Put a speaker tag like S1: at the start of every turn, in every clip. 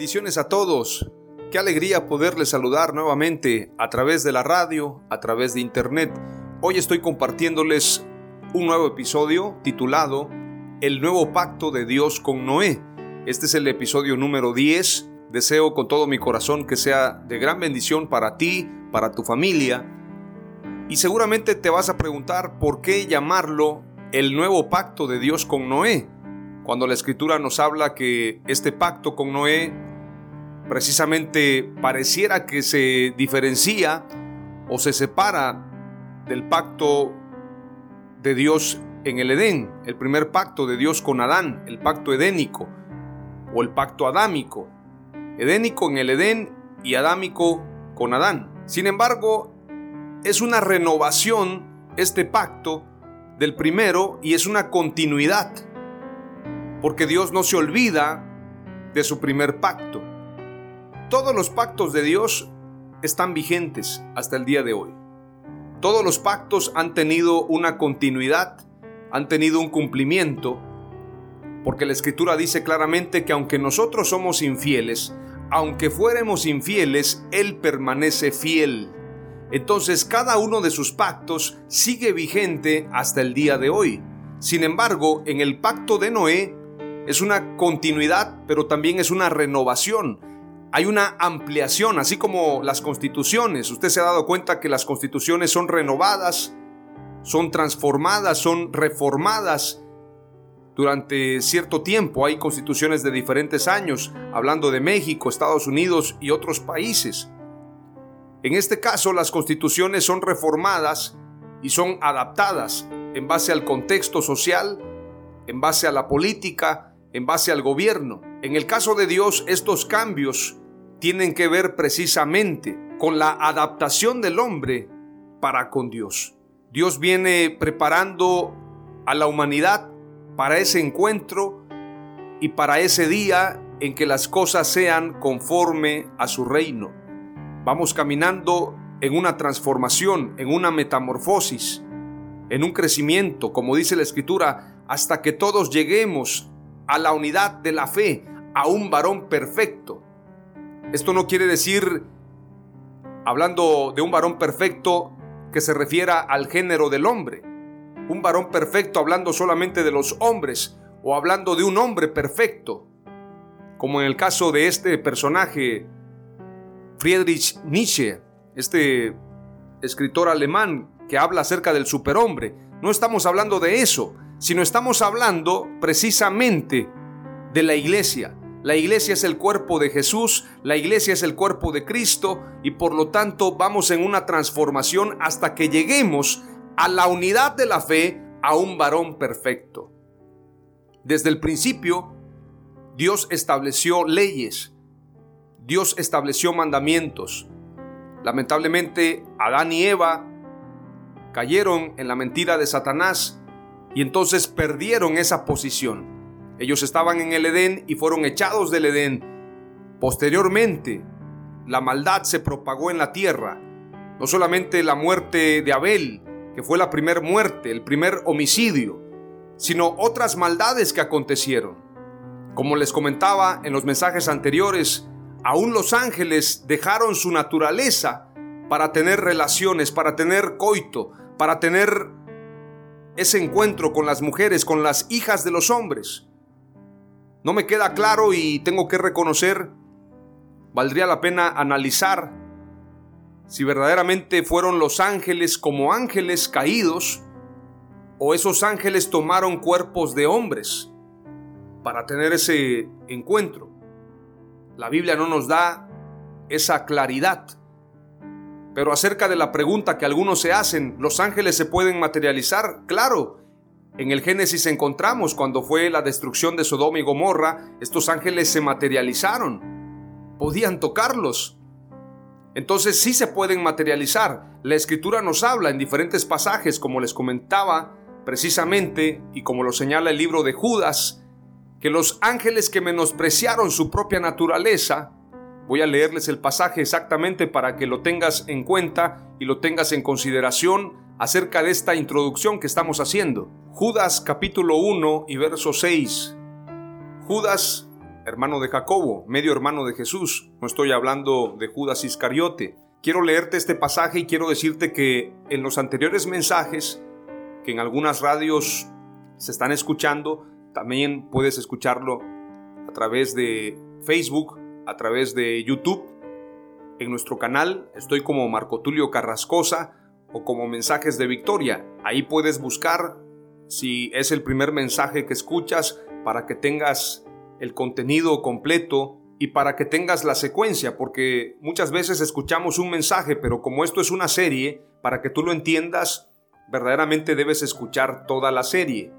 S1: Bendiciones a todos. Qué alegría poderles saludar nuevamente a través de la radio, a través de internet. Hoy estoy compartiéndoles un nuevo episodio titulado El nuevo pacto de Dios con Noé. Este es el episodio número 10. Deseo con todo mi corazón que sea de gran bendición para ti, para tu familia. Y seguramente te vas a preguntar por qué llamarlo el nuevo pacto de Dios con Noé cuando la escritura nos habla que este pacto con Noé precisamente pareciera que se diferencia o se separa del pacto de Dios en el Edén, el primer pacto de Dios con Adán, el pacto edénico o el pacto adámico. Edénico en el Edén y adámico con Adán. Sin embargo, es una renovación este pacto del primero y es una continuidad porque Dios no se olvida de su primer pacto. Todos los pactos de Dios están vigentes hasta el día de hoy. Todos los pactos han tenido una continuidad, han tenido un cumplimiento, porque la escritura dice claramente que aunque nosotros somos infieles, aunque fuéramos infieles, Él permanece fiel. Entonces cada uno de sus pactos sigue vigente hasta el día de hoy. Sin embargo, en el pacto de Noé es una continuidad, pero también es una renovación. Hay una ampliación, así como las constituciones. Usted se ha dado cuenta que las constituciones son renovadas, son transformadas, son reformadas durante cierto tiempo. Hay constituciones de diferentes años, hablando de México, Estados Unidos y otros países. En este caso, las constituciones son reformadas y son adaptadas en base al contexto social, en base a la política, en base al gobierno. En el caso de Dios, estos cambios tienen que ver precisamente con la adaptación del hombre para con Dios. Dios viene preparando a la humanidad para ese encuentro y para ese día en que las cosas sean conforme a su reino. Vamos caminando en una transformación, en una metamorfosis, en un crecimiento, como dice la escritura, hasta que todos lleguemos a la unidad de la fe, a un varón perfecto. Esto no quiere decir, hablando de un varón perfecto, que se refiera al género del hombre. Un varón perfecto hablando solamente de los hombres o hablando de un hombre perfecto, como en el caso de este personaje, Friedrich Nietzsche, este escritor alemán que habla acerca del superhombre. No estamos hablando de eso, sino estamos hablando precisamente de la iglesia. La iglesia es el cuerpo de Jesús, la iglesia es el cuerpo de Cristo y por lo tanto vamos en una transformación hasta que lleguemos a la unidad de la fe a un varón perfecto. Desde el principio, Dios estableció leyes, Dios estableció mandamientos. Lamentablemente, Adán y Eva cayeron en la mentira de Satanás y entonces perdieron esa posición. Ellos estaban en el Edén y fueron echados del Edén. Posteriormente, la maldad se propagó en la tierra. No solamente la muerte de Abel, que fue la primera muerte, el primer homicidio, sino otras maldades que acontecieron. Como les comentaba en los mensajes anteriores, Aún los ángeles dejaron su naturaleza para tener relaciones, para tener coito, para tener ese encuentro con las mujeres, con las hijas de los hombres. No me queda claro y tengo que reconocer, valdría la pena analizar si verdaderamente fueron los ángeles como ángeles caídos o esos ángeles tomaron cuerpos de hombres para tener ese encuentro. La Biblia no nos da esa claridad. Pero acerca de la pregunta que algunos se hacen, ¿los ángeles se pueden materializar? Claro. En el Génesis encontramos cuando fue la destrucción de Sodoma y Gomorra, estos ángeles se materializaron. Podían tocarlos. Entonces sí se pueden materializar. La escritura nos habla en diferentes pasajes, como les comentaba precisamente, y como lo señala el libro de Judas, que los ángeles que menospreciaron su propia naturaleza, Voy a leerles el pasaje exactamente para que lo tengas en cuenta y lo tengas en consideración acerca de esta introducción que estamos haciendo. Judas capítulo 1 y verso 6. Judas, hermano de Jacobo, medio hermano de Jesús. No estoy hablando de Judas Iscariote. Quiero leerte este pasaje y quiero decirte que en los anteriores mensajes, que en algunas radios se están escuchando, también puedes escucharlo a través de Facebook a través de YouTube. En nuestro canal estoy como Marco Tulio Carrascosa o como Mensajes de Victoria. Ahí puedes buscar si es el primer mensaje que escuchas para que tengas el contenido completo y para que tengas la secuencia, porque muchas veces escuchamos un mensaje, pero como esto es una serie, para que tú lo entiendas, verdaderamente debes escuchar toda la serie.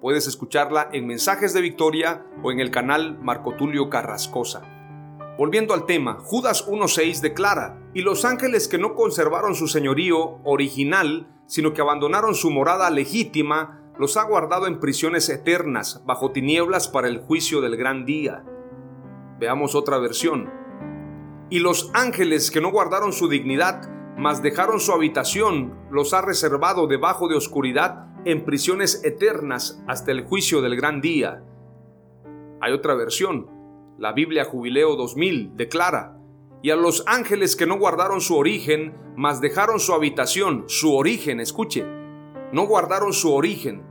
S1: Puedes escucharla en Mensajes de Victoria o en el canal Marco Tulio Carrascosa. Volviendo al tema, Judas 1.6 declara, y los ángeles que no conservaron su señorío original, sino que abandonaron su morada legítima, los ha guardado en prisiones eternas, bajo tinieblas para el juicio del gran día. Veamos otra versión. Y los ángeles que no guardaron su dignidad, mas dejaron su habitación, los ha reservado debajo de oscuridad en prisiones eternas hasta el juicio del gran día. Hay otra versión la Biblia Jubileo 2000 declara, y a los ángeles que no guardaron su origen, mas dejaron su habitación, su origen, escuche, no guardaron su origen,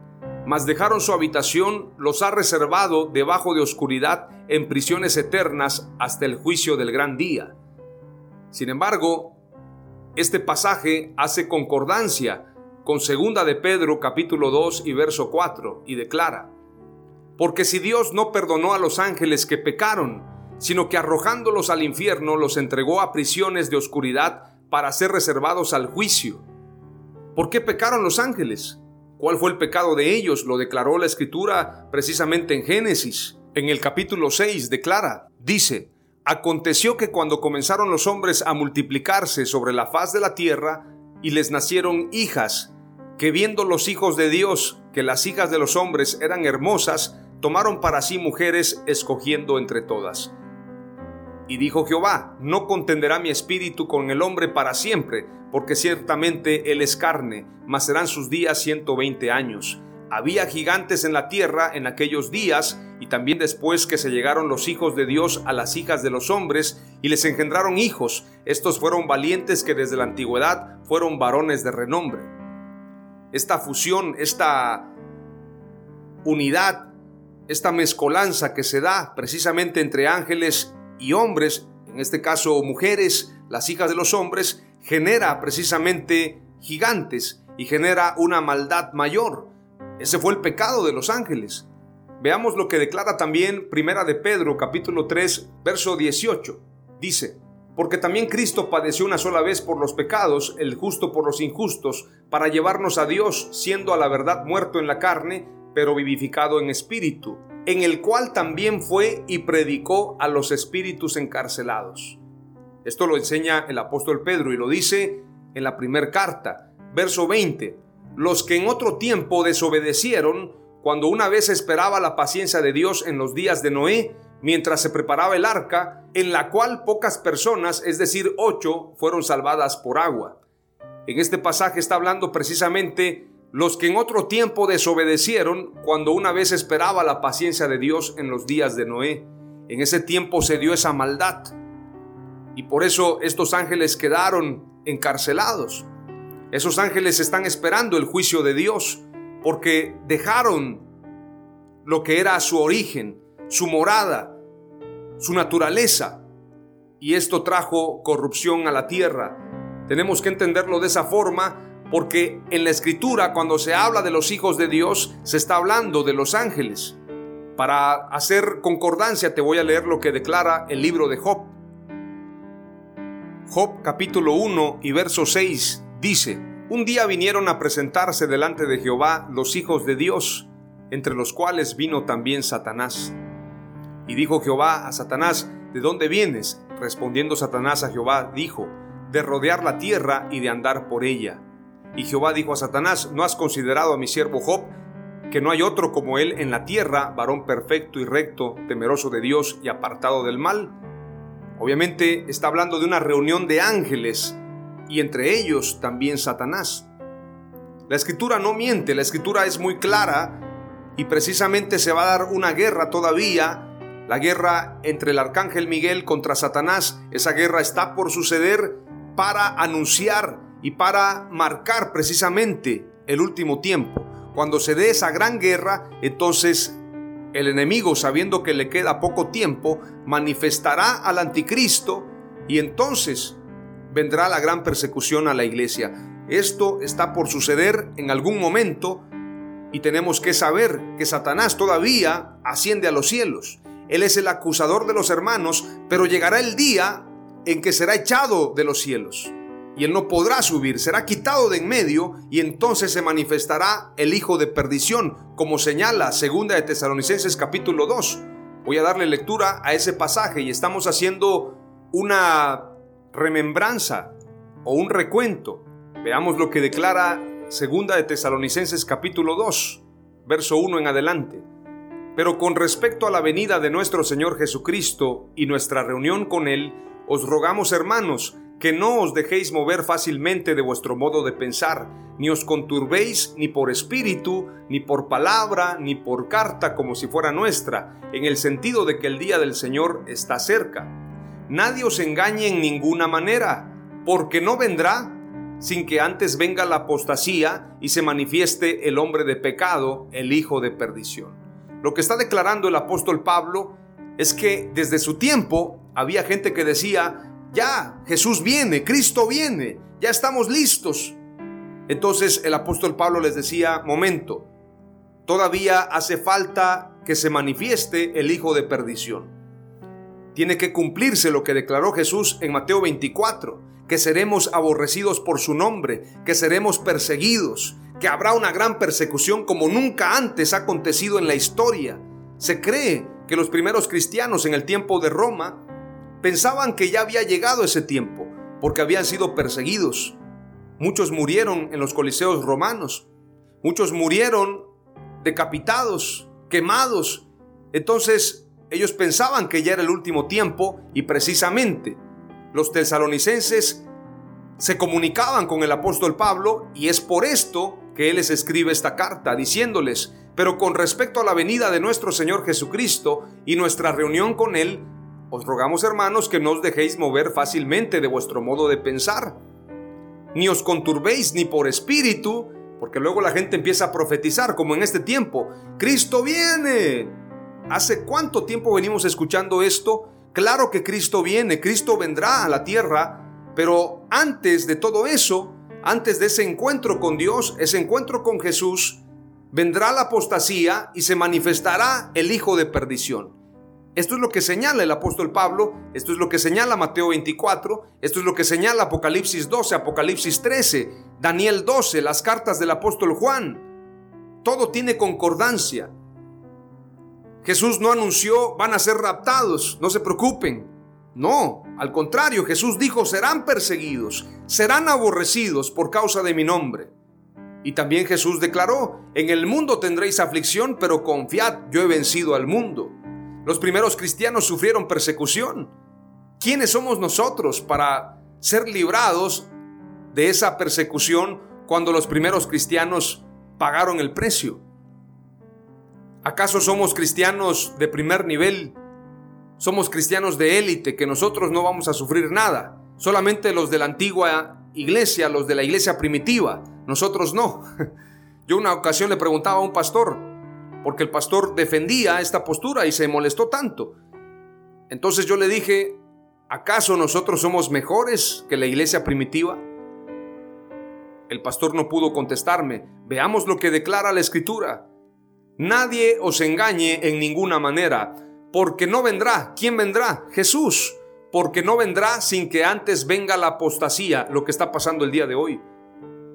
S1: mas dejaron su habitación, los ha reservado debajo de oscuridad en prisiones eternas hasta el juicio del gran día. Sin embargo, este pasaje hace concordancia con segunda de Pedro capítulo 2 y verso 4 y declara: porque si Dios no perdonó a los ángeles que pecaron, sino que arrojándolos al infierno los entregó a prisiones de oscuridad para ser reservados al juicio. ¿Por qué pecaron los ángeles? ¿Cuál fue el pecado de ellos? Lo declaró la escritura precisamente en Génesis. En el capítulo 6 declara, dice, Aconteció que cuando comenzaron los hombres a multiplicarse sobre la faz de la tierra, y les nacieron hijas, que viendo los hijos de Dios que las hijas de los hombres eran hermosas, tomaron para sí mujeres escogiendo entre todas. Y dijo Jehová, no contenderá mi espíritu con el hombre para siempre, porque ciertamente él es carne, mas serán sus días ciento veinte años. Había gigantes en la tierra en aquellos días, y también después que se llegaron los hijos de Dios a las hijas de los hombres, y les engendraron hijos. Estos fueron valientes que desde la antigüedad fueron varones de renombre. Esta fusión, esta unidad esta mezcolanza que se da precisamente entre ángeles y hombres, en este caso mujeres, las hijas de los hombres, genera precisamente gigantes y genera una maldad mayor. Ese fue el pecado de los ángeles. Veamos lo que declara también Primera de Pedro capítulo 3 verso 18. Dice, porque también Cristo padeció una sola vez por los pecados, el justo por los injustos, para llevarnos a Dios, siendo a la verdad muerto en la carne, pero vivificado en espíritu, en el cual también fue y predicó a los espíritus encarcelados. Esto lo enseña el apóstol Pedro y lo dice en la primera carta, verso 20, los que en otro tiempo desobedecieron, cuando una vez esperaba la paciencia de Dios en los días de Noé, mientras se preparaba el arca, en la cual pocas personas, es decir, ocho, fueron salvadas por agua. En este pasaje está hablando precisamente los que en otro tiempo desobedecieron cuando una vez esperaba la paciencia de Dios en los días de Noé. En ese tiempo se dio esa maldad. Y por eso estos ángeles quedaron encarcelados. Esos ángeles están esperando el juicio de Dios porque dejaron lo que era su origen, su morada, su naturaleza. Y esto trajo corrupción a la tierra. Tenemos que entenderlo de esa forma porque en la escritura cuando se habla de los hijos de Dios se está hablando de los ángeles. Para hacer concordancia te voy a leer lo que declara el libro de Job. Job capítulo 1 y verso 6 dice, Un día vinieron a presentarse delante de Jehová los hijos de Dios, entre los cuales vino también Satanás. Y dijo Jehová a Satanás, ¿de dónde vienes? Respondiendo Satanás a Jehová, dijo, de rodear la tierra y de andar por ella. Y Jehová dijo a Satanás, ¿no has considerado a mi siervo Job, que no hay otro como él en la tierra, varón perfecto y recto, temeroso de Dios y apartado del mal? Obviamente está hablando de una reunión de ángeles y entre ellos también Satanás. La escritura no miente, la escritura es muy clara y precisamente se va a dar una guerra todavía, la guerra entre el arcángel Miguel contra Satanás. Esa guerra está por suceder para anunciar y para marcar precisamente el último tiempo. Cuando se dé esa gran guerra, entonces el enemigo, sabiendo que le queda poco tiempo, manifestará al anticristo y entonces vendrá la gran persecución a la iglesia. Esto está por suceder en algún momento y tenemos que saber que Satanás todavía asciende a los cielos. Él es el acusador de los hermanos, pero llegará el día en que será echado de los cielos y él no podrá subir, será quitado de en medio y entonces se manifestará el hijo de perdición, como señala segunda de Tesalonicenses capítulo 2. Voy a darle lectura a ese pasaje y estamos haciendo una remembranza o un recuento. Veamos lo que declara segunda de Tesalonicenses capítulo 2, verso 1 en adelante. Pero con respecto a la venida de nuestro Señor Jesucristo y nuestra reunión con Él, os rogamos hermanos, que no os dejéis mover fácilmente de vuestro modo de pensar, ni os conturbéis ni por espíritu, ni por palabra, ni por carta como si fuera nuestra, en el sentido de que el día del Señor está cerca. Nadie os engañe en ninguna manera, porque no vendrá sin que antes venga la apostasía y se manifieste el hombre de pecado, el hijo de perdición. Lo que está declarando el apóstol Pablo es que desde su tiempo había gente que decía, ya, Jesús viene, Cristo viene, ya estamos listos. Entonces el apóstol Pablo les decía, momento, todavía hace falta que se manifieste el Hijo de perdición. Tiene que cumplirse lo que declaró Jesús en Mateo 24, que seremos aborrecidos por su nombre, que seremos perseguidos, que habrá una gran persecución como nunca antes ha acontecido en la historia. Se cree que los primeros cristianos en el tiempo de Roma Pensaban que ya había llegado ese tiempo, porque habían sido perseguidos. Muchos murieron en los coliseos romanos. Muchos murieron decapitados, quemados. Entonces ellos pensaban que ya era el último tiempo y precisamente los tesalonicenses se comunicaban con el apóstol Pablo y es por esto que él les escribe esta carta diciéndoles, pero con respecto a la venida de nuestro Señor Jesucristo y nuestra reunión con Él, os rogamos, hermanos, que no os dejéis mover fácilmente de vuestro modo de pensar, ni os conturbéis ni por espíritu, porque luego la gente empieza a profetizar, como en este tiempo, Cristo viene. ¿Hace cuánto tiempo venimos escuchando esto? Claro que Cristo viene, Cristo vendrá a la tierra, pero antes de todo eso, antes de ese encuentro con Dios, ese encuentro con Jesús, vendrá la apostasía y se manifestará el hijo de perdición. Esto es lo que señala el apóstol Pablo, esto es lo que señala Mateo 24, esto es lo que señala Apocalipsis 12, Apocalipsis 13, Daniel 12, las cartas del apóstol Juan. Todo tiene concordancia. Jesús no anunció van a ser raptados, no se preocupen. No, al contrario, Jesús dijo serán perseguidos, serán aborrecidos por causa de mi nombre. Y también Jesús declaró, en el mundo tendréis aflicción, pero confiad, yo he vencido al mundo. Los primeros cristianos sufrieron persecución. ¿Quiénes somos nosotros para ser librados de esa persecución cuando los primeros cristianos pagaron el precio? ¿Acaso somos cristianos de primer nivel somos cristianos de élite, que nosotros no vamos a sufrir nada. Solamente los de la antigua iglesia, los de la iglesia primitiva, nosotros no. Yo una ocasión le preguntaba a un pastor, porque el pastor defendía esta postura y se molestó tanto. Entonces yo le dije, ¿acaso nosotros somos mejores que la iglesia primitiva? El pastor no pudo contestarme. Veamos lo que declara la escritura. Nadie os engañe en ninguna manera porque no vendrá. ¿Quién vendrá? Jesús. Porque no vendrá sin que antes venga la apostasía, lo que está pasando el día de hoy.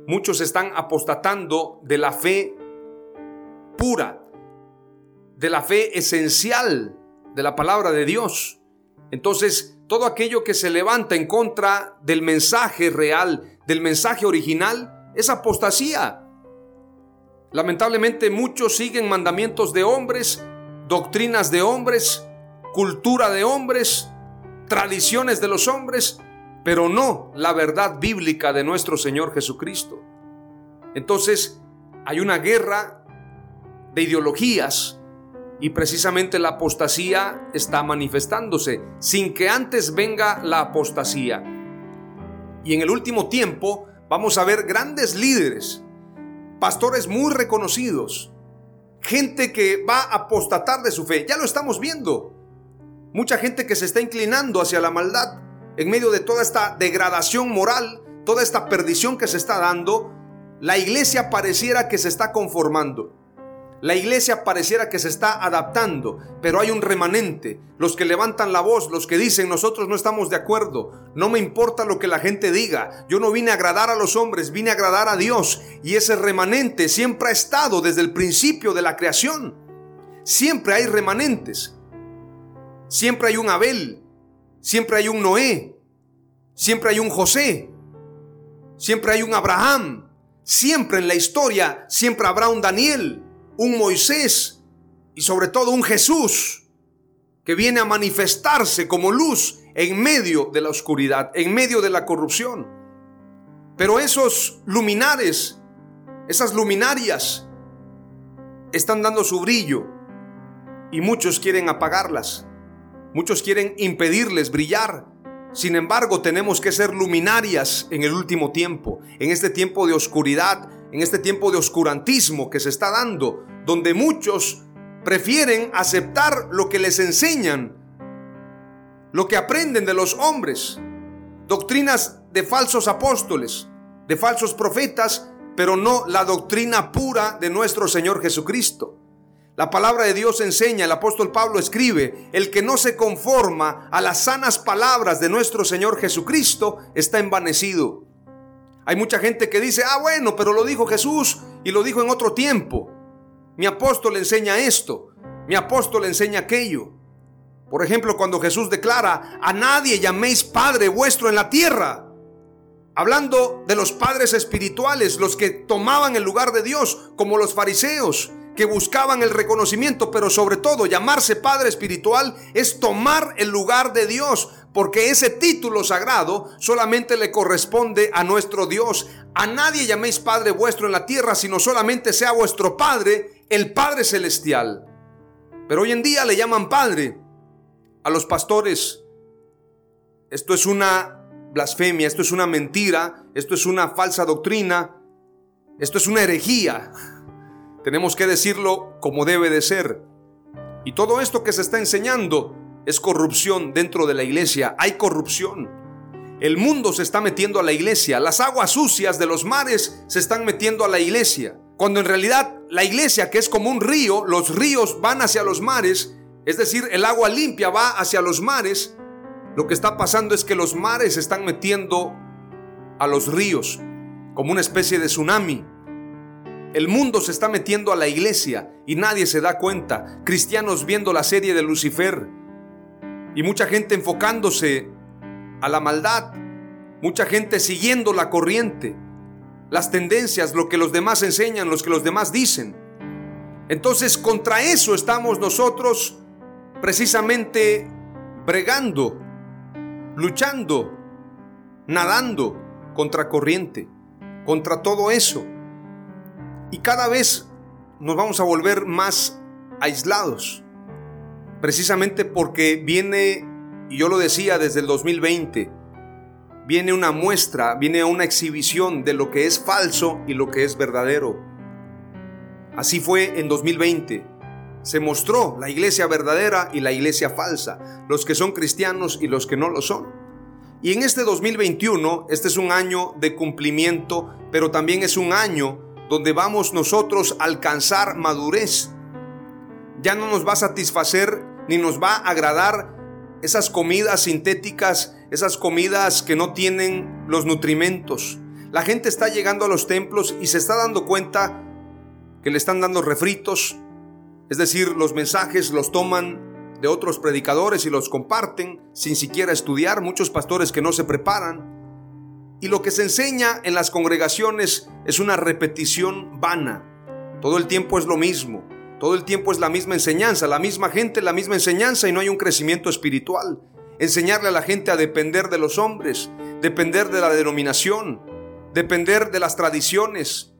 S1: Muchos están apostatando de la fe pura, de la fe esencial de la palabra de Dios. Entonces, todo aquello que se levanta en contra del mensaje real, del mensaje original, es apostasía. Lamentablemente muchos siguen mandamientos de hombres doctrinas de hombres, cultura de hombres, tradiciones de los hombres, pero no la verdad bíblica de nuestro Señor Jesucristo. Entonces, hay una guerra de ideologías y precisamente la apostasía está manifestándose sin que antes venga la apostasía. Y en el último tiempo vamos a ver grandes líderes, pastores muy reconocidos, gente que va a apostatar de su fe. Ya lo estamos viendo. Mucha gente que se está inclinando hacia la maldad en medio de toda esta degradación moral, toda esta perdición que se está dando. La iglesia pareciera que se está conformando. La iglesia pareciera que se está adaptando, pero hay un remanente, los que levantan la voz, los que dicen nosotros no estamos de acuerdo, no me importa lo que la gente diga, yo no vine a agradar a los hombres, vine a agradar a Dios. Y ese remanente siempre ha estado desde el principio de la creación. Siempre hay remanentes, siempre hay un Abel, siempre hay un Noé, siempre hay un José, siempre hay un Abraham, siempre en la historia, siempre habrá un Daniel un Moisés y sobre todo un Jesús que viene a manifestarse como luz en medio de la oscuridad, en medio de la corrupción. Pero esos luminares, esas luminarias, están dando su brillo y muchos quieren apagarlas, muchos quieren impedirles brillar. Sin embargo, tenemos que ser luminarias en el último tiempo, en este tiempo de oscuridad, en este tiempo de oscurantismo que se está dando, donde muchos prefieren aceptar lo que les enseñan, lo que aprenden de los hombres, doctrinas de falsos apóstoles, de falsos profetas, pero no la doctrina pura de nuestro Señor Jesucristo. La palabra de Dios enseña, el apóstol Pablo escribe, el que no se conforma a las sanas palabras de nuestro Señor Jesucristo está envanecido. Hay mucha gente que dice, ah, bueno, pero lo dijo Jesús y lo dijo en otro tiempo. Mi apóstol enseña esto, mi apóstol enseña aquello. Por ejemplo, cuando Jesús declara, a nadie llaméis Padre vuestro en la tierra. Hablando de los padres espirituales, los que tomaban el lugar de Dios, como los fariseos, que buscaban el reconocimiento, pero sobre todo llamarse Padre Espiritual es tomar el lugar de Dios, porque ese título sagrado solamente le corresponde a nuestro Dios. A nadie llaméis Padre vuestro en la tierra, sino solamente sea vuestro Padre, el Padre Celestial. Pero hoy en día le llaman Padre a los pastores. Esto es una blasfemia, esto es una mentira, esto es una falsa doctrina, esto es una herejía. Tenemos que decirlo como debe de ser. Y todo esto que se está enseñando es corrupción dentro de la iglesia. Hay corrupción. El mundo se está metiendo a la iglesia. Las aguas sucias de los mares se están metiendo a la iglesia. Cuando en realidad la iglesia, que es como un río, los ríos van hacia los mares, es decir, el agua limpia va hacia los mares, lo que está pasando es que los mares se están metiendo a los ríos como una especie de tsunami. El mundo se está metiendo a la iglesia y nadie se da cuenta. Cristianos viendo la serie de Lucifer y mucha gente enfocándose a la maldad, mucha gente siguiendo la corriente, las tendencias, lo que los demás enseñan, los que los demás dicen. Entonces contra eso estamos nosotros precisamente bregando, luchando, nadando contra corriente, contra todo eso. Y cada vez nos vamos a volver más aislados. Precisamente porque viene, y yo lo decía desde el 2020, viene una muestra, viene una exhibición de lo que es falso y lo que es verdadero. Así fue en 2020. Se mostró la iglesia verdadera y la iglesia falsa, los que son cristianos y los que no lo son. Y en este 2021, este es un año de cumplimiento, pero también es un año donde vamos nosotros a alcanzar madurez. Ya no nos va a satisfacer ni nos va a agradar esas comidas sintéticas, esas comidas que no tienen los nutrimentos. La gente está llegando a los templos y se está dando cuenta que le están dando refritos, es decir, los mensajes los toman de otros predicadores y los comparten sin siquiera estudiar, muchos pastores que no se preparan. Y lo que se enseña en las congregaciones es una repetición vana. Todo el tiempo es lo mismo. Todo el tiempo es la misma enseñanza, la misma gente, la misma enseñanza y no hay un crecimiento espiritual. Enseñarle a la gente a depender de los hombres, depender de la denominación, depender de las tradiciones,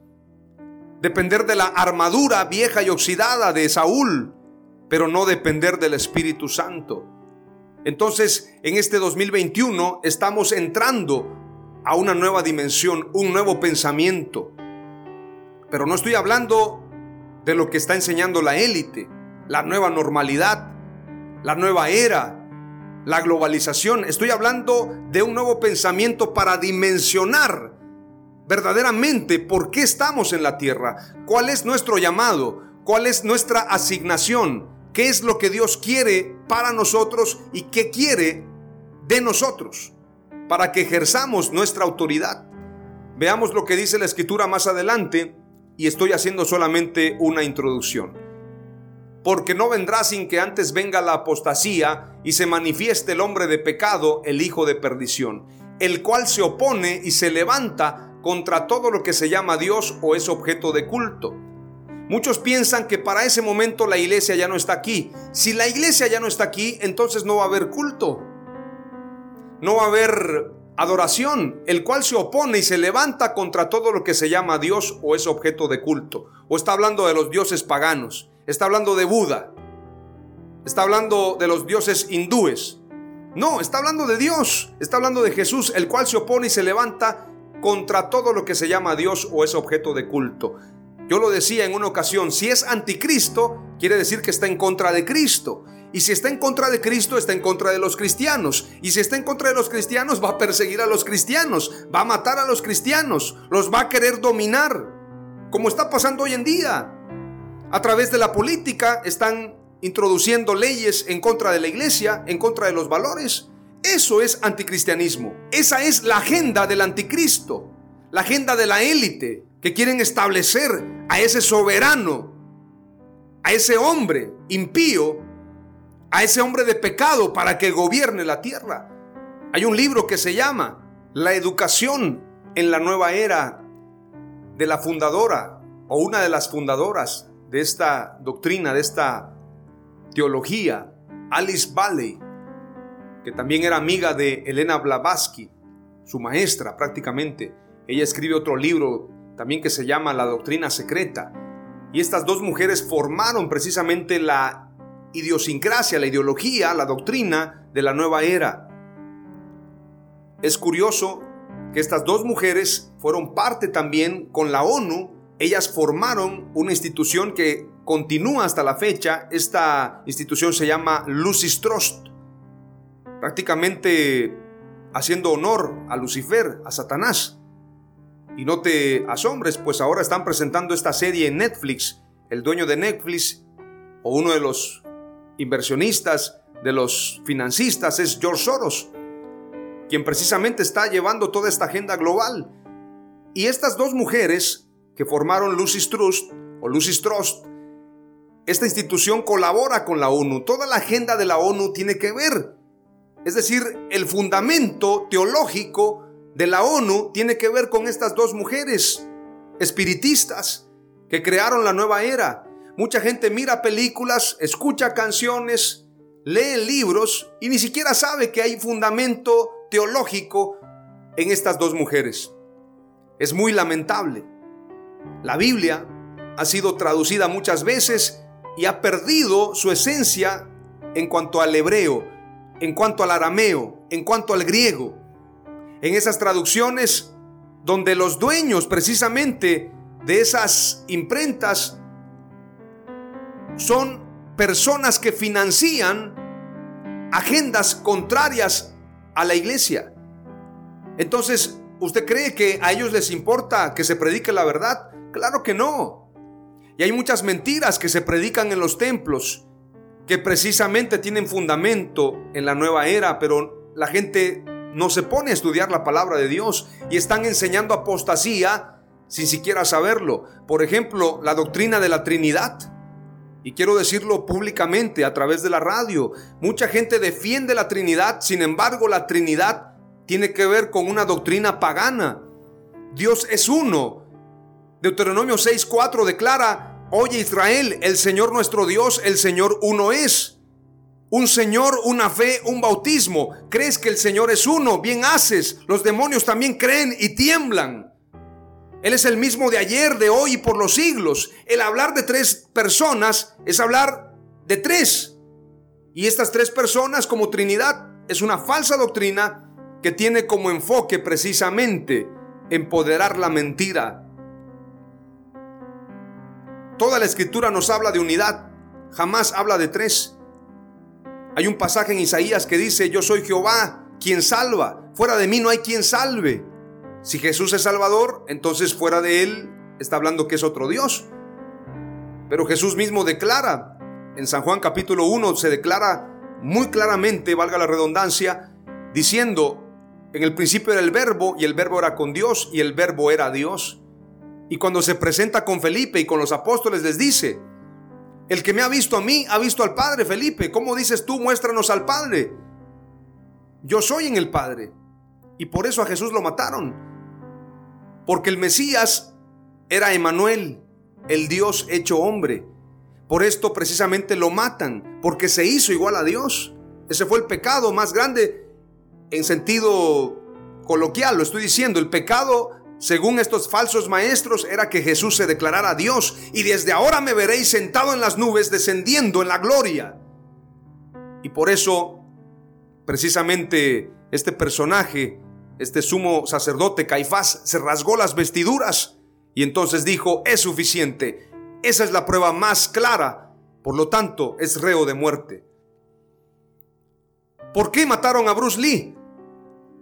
S1: depender de la armadura vieja y oxidada de Saúl, pero no depender del Espíritu Santo. Entonces, en este 2021 estamos entrando a una nueva dimensión, un nuevo pensamiento. Pero no estoy hablando de lo que está enseñando la élite, la nueva normalidad, la nueva era, la globalización. Estoy hablando de un nuevo pensamiento para dimensionar verdaderamente por qué estamos en la tierra, cuál es nuestro llamado, cuál es nuestra asignación, qué es lo que Dios quiere para nosotros y qué quiere de nosotros para que ejerzamos nuestra autoridad. Veamos lo que dice la escritura más adelante y estoy haciendo solamente una introducción. Porque no vendrá sin que antes venga la apostasía y se manifieste el hombre de pecado, el hijo de perdición, el cual se opone y se levanta contra todo lo que se llama Dios o es objeto de culto. Muchos piensan que para ese momento la iglesia ya no está aquí. Si la iglesia ya no está aquí, entonces no va a haber culto. No va a haber adoración, el cual se opone y se levanta contra todo lo que se llama Dios o es objeto de culto. O está hablando de los dioses paganos, está hablando de Buda, está hablando de los dioses hindúes. No, está hablando de Dios, está hablando de Jesús, el cual se opone y se levanta contra todo lo que se llama Dios o es objeto de culto. Yo lo decía en una ocasión, si es anticristo, quiere decir que está en contra de Cristo. Y si está en contra de Cristo, está en contra de los cristianos. Y si está en contra de los cristianos, va a perseguir a los cristianos, va a matar a los cristianos, los va a querer dominar, como está pasando hoy en día. A través de la política están introduciendo leyes en contra de la iglesia, en contra de los valores. Eso es anticristianismo. Esa es la agenda del anticristo, la agenda de la élite, que quieren establecer a ese soberano, a ese hombre impío a ese hombre de pecado para que gobierne la tierra. Hay un libro que se llama La educación en la nueva era de la fundadora o una de las fundadoras de esta doctrina, de esta teología, Alice Valley, que también era amiga de Elena Blavatsky, su maestra prácticamente. Ella escribe otro libro también que se llama La Doctrina Secreta. Y estas dos mujeres formaron precisamente la idiosincrasia, la ideología, la doctrina de la nueva era. Es curioso que estas dos mujeres fueron parte también con la ONU. Ellas formaron una institución que continúa hasta la fecha. Esta institución se llama Lucis Trust. Prácticamente haciendo honor a Lucifer, a Satanás. Y no te asombres, pues ahora están presentando esta serie en Netflix. El dueño de Netflix o uno de los inversionistas, de los financistas, es George Soros, quien precisamente está llevando toda esta agenda global. Y estas dos mujeres que formaron Lucis Trust o Lucis Trust, esta institución colabora con la ONU. Toda la agenda de la ONU tiene que ver. Es decir, el fundamento teológico de la ONU tiene que ver con estas dos mujeres espiritistas que crearon la nueva era. Mucha gente mira películas, escucha canciones, lee libros y ni siquiera sabe que hay fundamento teológico en estas dos mujeres. Es muy lamentable. La Biblia ha sido traducida muchas veces y ha perdido su esencia en cuanto al hebreo, en cuanto al arameo, en cuanto al griego. En esas traducciones donde los dueños precisamente de esas imprentas son personas que financian agendas contrarias a la iglesia. Entonces, ¿usted cree que a ellos les importa que se predique la verdad? Claro que no. Y hay muchas mentiras que se predican en los templos que precisamente tienen fundamento en la nueva era, pero la gente no se pone a estudiar la palabra de Dios y están enseñando apostasía sin siquiera saberlo. Por ejemplo, la doctrina de la Trinidad. Y quiero decirlo públicamente a través de la radio. Mucha gente defiende la Trinidad, sin embargo la Trinidad tiene que ver con una doctrina pagana. Dios es uno. Deuteronomio 6.4 declara, oye Israel, el Señor nuestro Dios, el Señor uno es un Señor, una fe, un bautismo. Crees que el Señor es uno, bien haces. Los demonios también creen y tiemblan. Él es el mismo de ayer, de hoy y por los siglos. El hablar de tres personas es hablar de tres. Y estas tres personas como Trinidad es una falsa doctrina que tiene como enfoque precisamente empoderar la mentira. Toda la escritura nos habla de unidad, jamás habla de tres. Hay un pasaje en Isaías que dice, yo soy Jehová, quien salva. Fuera de mí no hay quien salve. Si Jesús es Salvador, entonces fuera de él está hablando que es otro Dios. Pero Jesús mismo declara, en San Juan capítulo 1 se declara muy claramente, valga la redundancia, diciendo, en el principio era el verbo y el verbo era con Dios y el verbo era Dios. Y cuando se presenta con Felipe y con los apóstoles les dice, el que me ha visto a mí ha visto al Padre, Felipe. ¿Cómo dices tú, muéstranos al Padre? Yo soy en el Padre. Y por eso a Jesús lo mataron. Porque el Mesías era Emanuel, el Dios hecho hombre. Por esto precisamente lo matan, porque se hizo igual a Dios. Ese fue el pecado más grande en sentido coloquial, lo estoy diciendo. El pecado según estos falsos maestros, era que Jesús se declarara Dios y desde ahora me veréis sentado en las nubes descendiendo en la gloria. Y por eso, precisamente, este personaje, este sumo sacerdote Caifás, se rasgó las vestiduras y entonces dijo, es suficiente, esa es la prueba más clara, por lo tanto es reo de muerte. ¿Por qué mataron a Bruce Lee?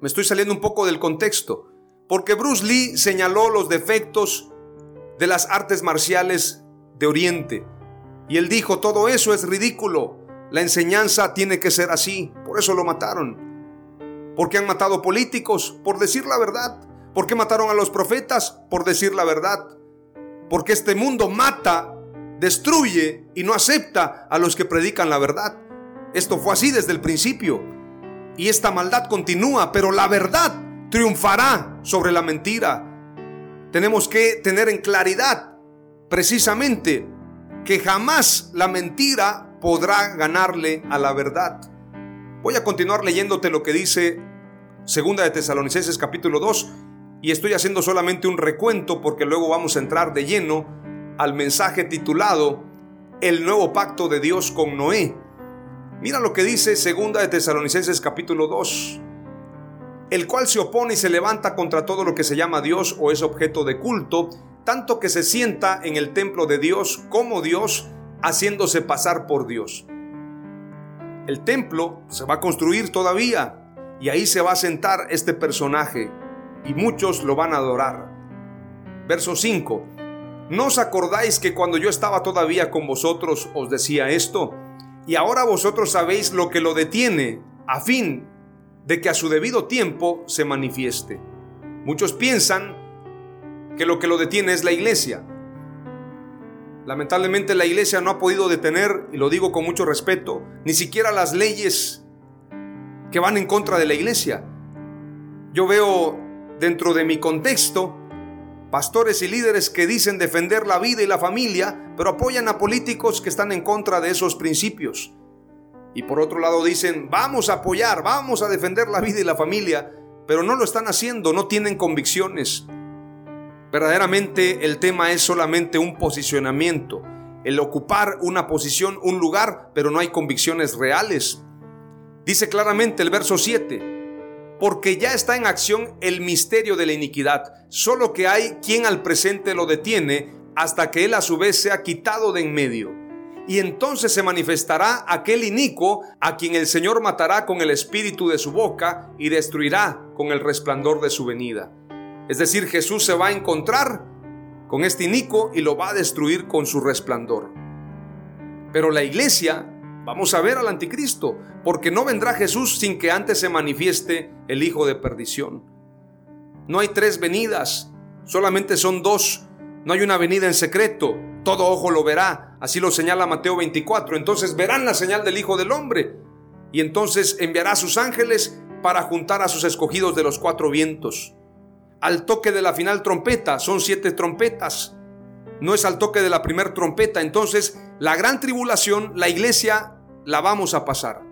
S1: Me estoy saliendo un poco del contexto. Porque Bruce Lee señaló los defectos de las artes marciales de Oriente. Y él dijo, todo eso es ridículo. La enseñanza tiene que ser así. Por eso lo mataron. ¿Por qué han matado políticos? Por decir la verdad. ¿Por qué mataron a los profetas? Por decir la verdad. Porque este mundo mata, destruye y no acepta a los que predican la verdad. Esto fue así desde el principio. Y esta maldad continúa, pero la verdad triunfará sobre la mentira. Tenemos que tener en claridad precisamente que jamás la mentira podrá ganarle a la verdad. Voy a continuar leyéndote lo que dice Segunda de Tesalonicenses capítulo 2 y estoy haciendo solamente un recuento porque luego vamos a entrar de lleno al mensaje titulado El nuevo pacto de Dios con Noé. Mira lo que dice Segunda de Tesalonicenses capítulo 2 el cual se opone y se levanta contra todo lo que se llama Dios o es objeto de culto, tanto que se sienta en el templo de Dios como Dios, haciéndose pasar por Dios. El templo se va a construir todavía y ahí se va a sentar este personaje y muchos lo van a adorar. Verso 5. ¿No os acordáis que cuando yo estaba todavía con vosotros os decía esto? Y ahora vosotros sabéis lo que lo detiene, a fin de que a su debido tiempo se manifieste. Muchos piensan que lo que lo detiene es la iglesia. Lamentablemente la iglesia no ha podido detener, y lo digo con mucho respeto, ni siquiera las leyes que van en contra de la iglesia. Yo veo dentro de mi contexto pastores y líderes que dicen defender la vida y la familia, pero apoyan a políticos que están en contra de esos principios. Y por otro lado dicen, vamos a apoyar, vamos a defender la vida y la familia, pero no lo están haciendo, no tienen convicciones. Verdaderamente el tema es solamente un posicionamiento. el ocupar una posición, un lugar, pero no hay convicciones reales. Dice claramente el verso 7, porque ya está en acción el misterio de la iniquidad, solo que hay quien al presente lo detiene hasta que él a su vez sea quitado de en medio. Y entonces se manifestará aquel inico a quien el Señor matará con el espíritu de su boca y destruirá con el resplandor de su venida. Es decir, Jesús se va a encontrar con este inico y lo va a destruir con su resplandor. Pero la iglesia, vamos a ver al anticristo, porque no vendrá Jesús sin que antes se manifieste el hijo de perdición. No hay tres venidas, solamente son dos. No hay una venida en secreto, todo ojo lo verá, así lo señala Mateo 24. Entonces verán la señal del Hijo del Hombre, y entonces enviará a sus ángeles para juntar a sus escogidos de los cuatro vientos al toque de la final trompeta. Son siete trompetas. No es al toque de la primer trompeta. Entonces, la gran tribulación, la iglesia, la vamos a pasar.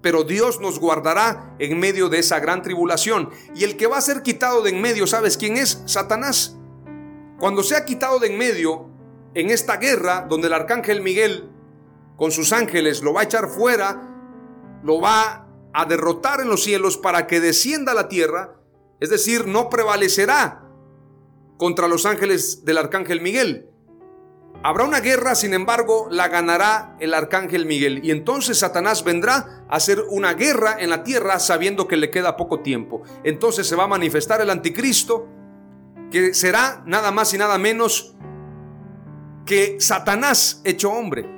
S1: Pero Dios nos guardará en medio de esa gran tribulación. Y el que va a ser quitado de en medio, ¿sabes quién es? Satanás. Cuando sea quitado de en medio, en esta guerra, donde el arcángel Miguel con sus ángeles lo va a echar fuera, lo va a derrotar en los cielos para que descienda a la tierra, es decir, no prevalecerá contra los ángeles del arcángel Miguel. Habrá una guerra, sin embargo, la ganará el arcángel Miguel. Y entonces Satanás vendrá a hacer una guerra en la tierra sabiendo que le queda poco tiempo. Entonces se va a manifestar el anticristo, que será nada más y nada menos que Satanás hecho hombre.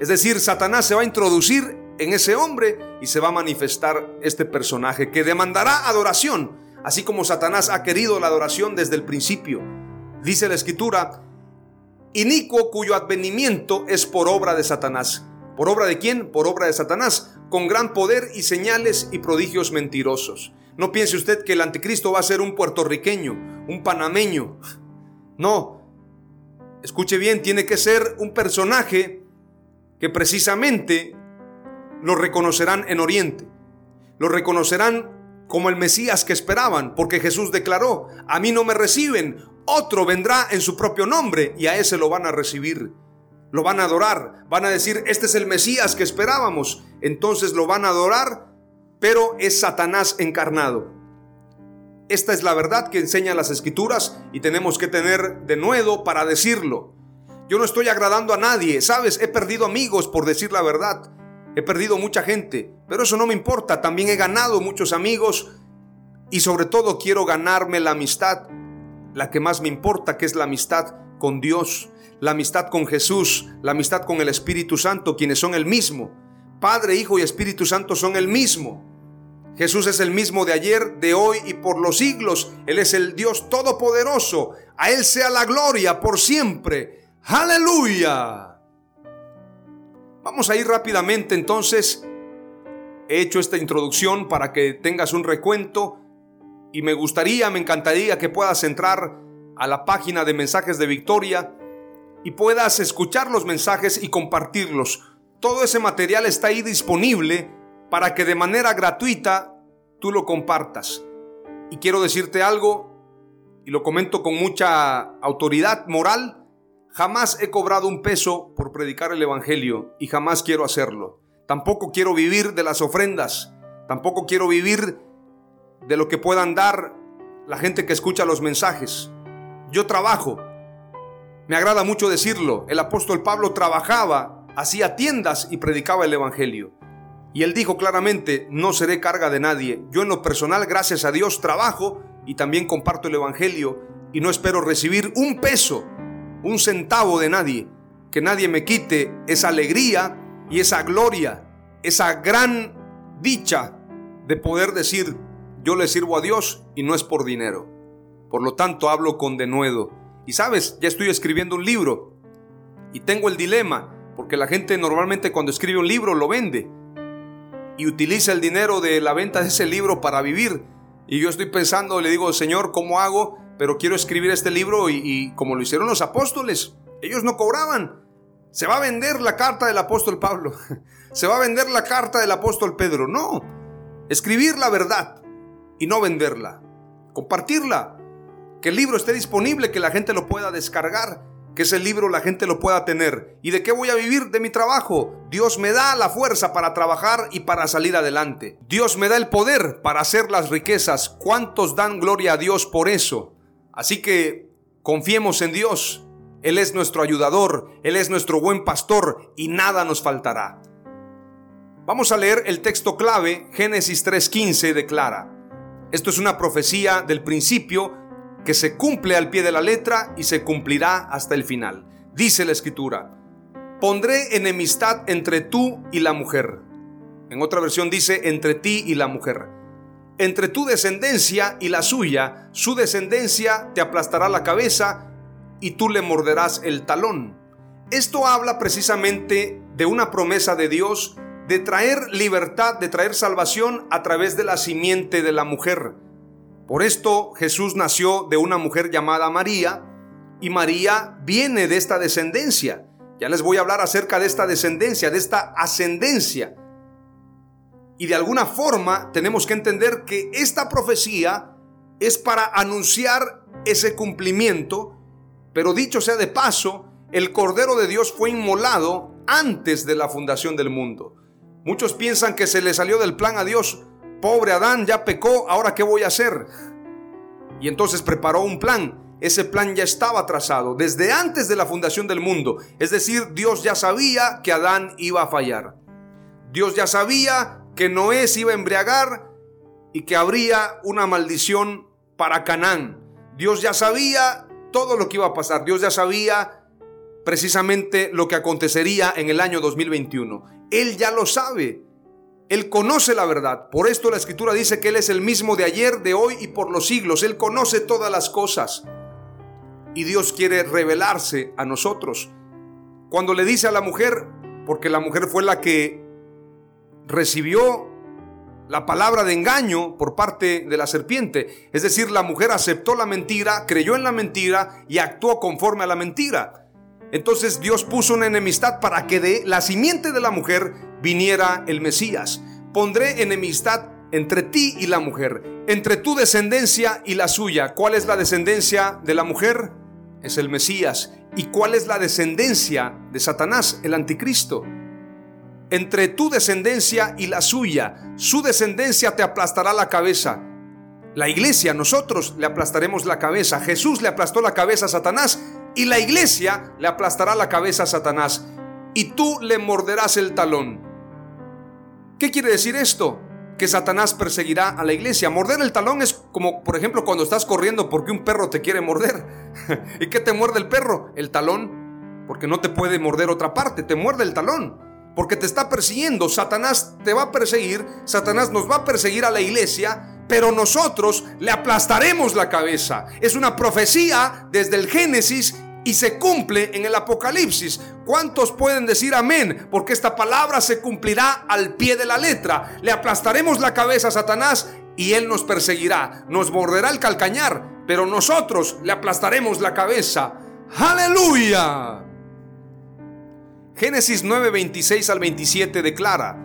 S1: Es decir, Satanás se va a introducir en ese hombre y se va a manifestar este personaje que demandará adoración, así como Satanás ha querido la adoración desde el principio. Dice la escritura, inicuo cuyo advenimiento es por obra de Satanás. ¿Por obra de quién? Por obra de Satanás, con gran poder y señales y prodigios mentirosos. No piense usted que el anticristo va a ser un puertorriqueño, un panameño. No. Escuche bien, tiene que ser un personaje que precisamente lo reconocerán en Oriente. Lo reconocerán como el Mesías que esperaban, porque Jesús declaró, a mí no me reciben, otro vendrá en su propio nombre y a ese lo van a recibir. Lo van a adorar, van a decir, este es el Mesías que esperábamos. Entonces lo van a adorar, pero es Satanás encarnado. Esta es la verdad que enseñan las escrituras y tenemos que tener de nuevo para decirlo. Yo no estoy agradando a nadie, sabes, he perdido amigos por decir la verdad. He perdido mucha gente, pero eso no me importa. También he ganado muchos amigos y sobre todo quiero ganarme la amistad, la que más me importa, que es la amistad con Dios, la amistad con Jesús, la amistad con el Espíritu Santo, quienes son el mismo. Padre, Hijo y Espíritu Santo son el mismo. Jesús es el mismo de ayer, de hoy y por los siglos. Él es el Dios todopoderoso. A Él sea la gloria por siempre. Aleluya. Vamos a ir rápidamente entonces. He hecho esta introducción para que tengas un recuento y me gustaría, me encantaría que puedas entrar a la página de mensajes de Victoria y puedas escuchar los mensajes y compartirlos. Todo ese material está ahí disponible para que de manera gratuita tú lo compartas. Y quiero decirte algo, y lo comento con mucha autoridad moral, Jamás he cobrado un peso por predicar el Evangelio y jamás quiero hacerlo. Tampoco quiero vivir de las ofrendas. Tampoco quiero vivir de lo que puedan dar la gente que escucha los mensajes. Yo trabajo. Me agrada mucho decirlo. El apóstol Pablo trabajaba, hacía tiendas y predicaba el Evangelio. Y él dijo claramente, no seré carga de nadie. Yo en lo personal, gracias a Dios, trabajo y también comparto el Evangelio y no espero recibir un peso un centavo de nadie, que nadie me quite esa alegría y esa gloria, esa gran dicha de poder decir, yo le sirvo a Dios y no es por dinero. Por lo tanto, hablo con denuedo. Y sabes, ya estoy escribiendo un libro y tengo el dilema, porque la gente normalmente cuando escribe un libro lo vende y utiliza el dinero de la venta de ese libro para vivir. Y yo estoy pensando, le digo, Señor, ¿cómo hago pero quiero escribir este libro y, como lo hicieron los apóstoles, ellos no cobraban. Se va a vender la carta del apóstol Pablo, se va a vender la carta del apóstol Pedro. No, escribir la verdad y no venderla, compartirla, que el libro esté disponible, que la gente lo pueda descargar que ese libro la gente lo pueda tener. ¿Y de qué voy a vivir? De mi trabajo. Dios me da la fuerza para trabajar y para salir adelante. Dios me da el poder para hacer las riquezas. ¿Cuántos dan gloria a Dios por eso? Así que confiemos en Dios. Él es nuestro ayudador, Él es nuestro buen pastor y nada nos faltará. Vamos a leer el texto clave, Génesis 3.15 declara, esto es una profecía del principio que se cumple al pie de la letra y se cumplirá hasta el final. Dice la escritura, pondré enemistad entre tú y la mujer. En otra versión dice, entre ti y la mujer. Entre tu descendencia y la suya, su descendencia te aplastará la cabeza y tú le morderás el talón. Esto habla precisamente de una promesa de Dios de traer libertad, de traer salvación a través de la simiente de la mujer. Por esto Jesús nació de una mujer llamada María y María viene de esta descendencia. Ya les voy a hablar acerca de esta descendencia, de esta ascendencia. Y de alguna forma tenemos que entender que esta profecía es para anunciar ese cumplimiento, pero dicho sea de paso, el Cordero de Dios fue inmolado antes de la fundación del mundo. Muchos piensan que se le salió del plan a Dios, Pobre Adán, ya pecó, ahora ¿qué voy a hacer? Y entonces preparó un plan. Ese plan ya estaba trazado desde antes de la fundación del mundo. Es decir, Dios ya sabía que Adán iba a fallar. Dios ya sabía que Noé se iba a embriagar y que habría una maldición para Canaán. Dios ya sabía todo lo que iba a pasar. Dios ya sabía precisamente lo que acontecería en el año 2021. Él ya lo sabe. Él conoce la verdad. Por esto la escritura dice que Él es el mismo de ayer, de hoy y por los siglos. Él conoce todas las cosas. Y Dios quiere revelarse a nosotros. Cuando le dice a la mujer, porque la mujer fue la que recibió la palabra de engaño por parte de la serpiente. Es decir, la mujer aceptó la mentira, creyó en la mentira y actuó conforme a la mentira. Entonces Dios puso una enemistad para que de la simiente de la mujer viniera el Mesías. Pondré enemistad entre ti y la mujer, entre tu descendencia y la suya. ¿Cuál es la descendencia de la mujer? Es el Mesías. ¿Y cuál es la descendencia de Satanás, el anticristo? Entre tu descendencia y la suya. Su descendencia te aplastará la cabeza. La iglesia, nosotros le aplastaremos la cabeza. Jesús le aplastó la cabeza a Satanás y la iglesia le aplastará la cabeza a Satanás. Y tú le morderás el talón. ¿Qué quiere decir esto? Que Satanás perseguirá a la iglesia. Morder el talón es como, por ejemplo, cuando estás corriendo porque un perro te quiere morder. ¿Y qué te muerde el perro? El talón. Porque no te puede morder otra parte, te muerde el talón. Porque te está persiguiendo. Satanás te va a perseguir. Satanás nos va a perseguir a la iglesia. Pero nosotros le aplastaremos la cabeza. Es una profecía desde el Génesis y se cumple en el Apocalipsis. ¿Cuántos pueden decir amén? Porque esta palabra se cumplirá al pie de la letra. Le aplastaremos la cabeza a Satanás y él nos perseguirá. Nos morderá el calcañar, pero nosotros le aplastaremos la cabeza. Aleluya. Génesis 9, 26 al 27 declara,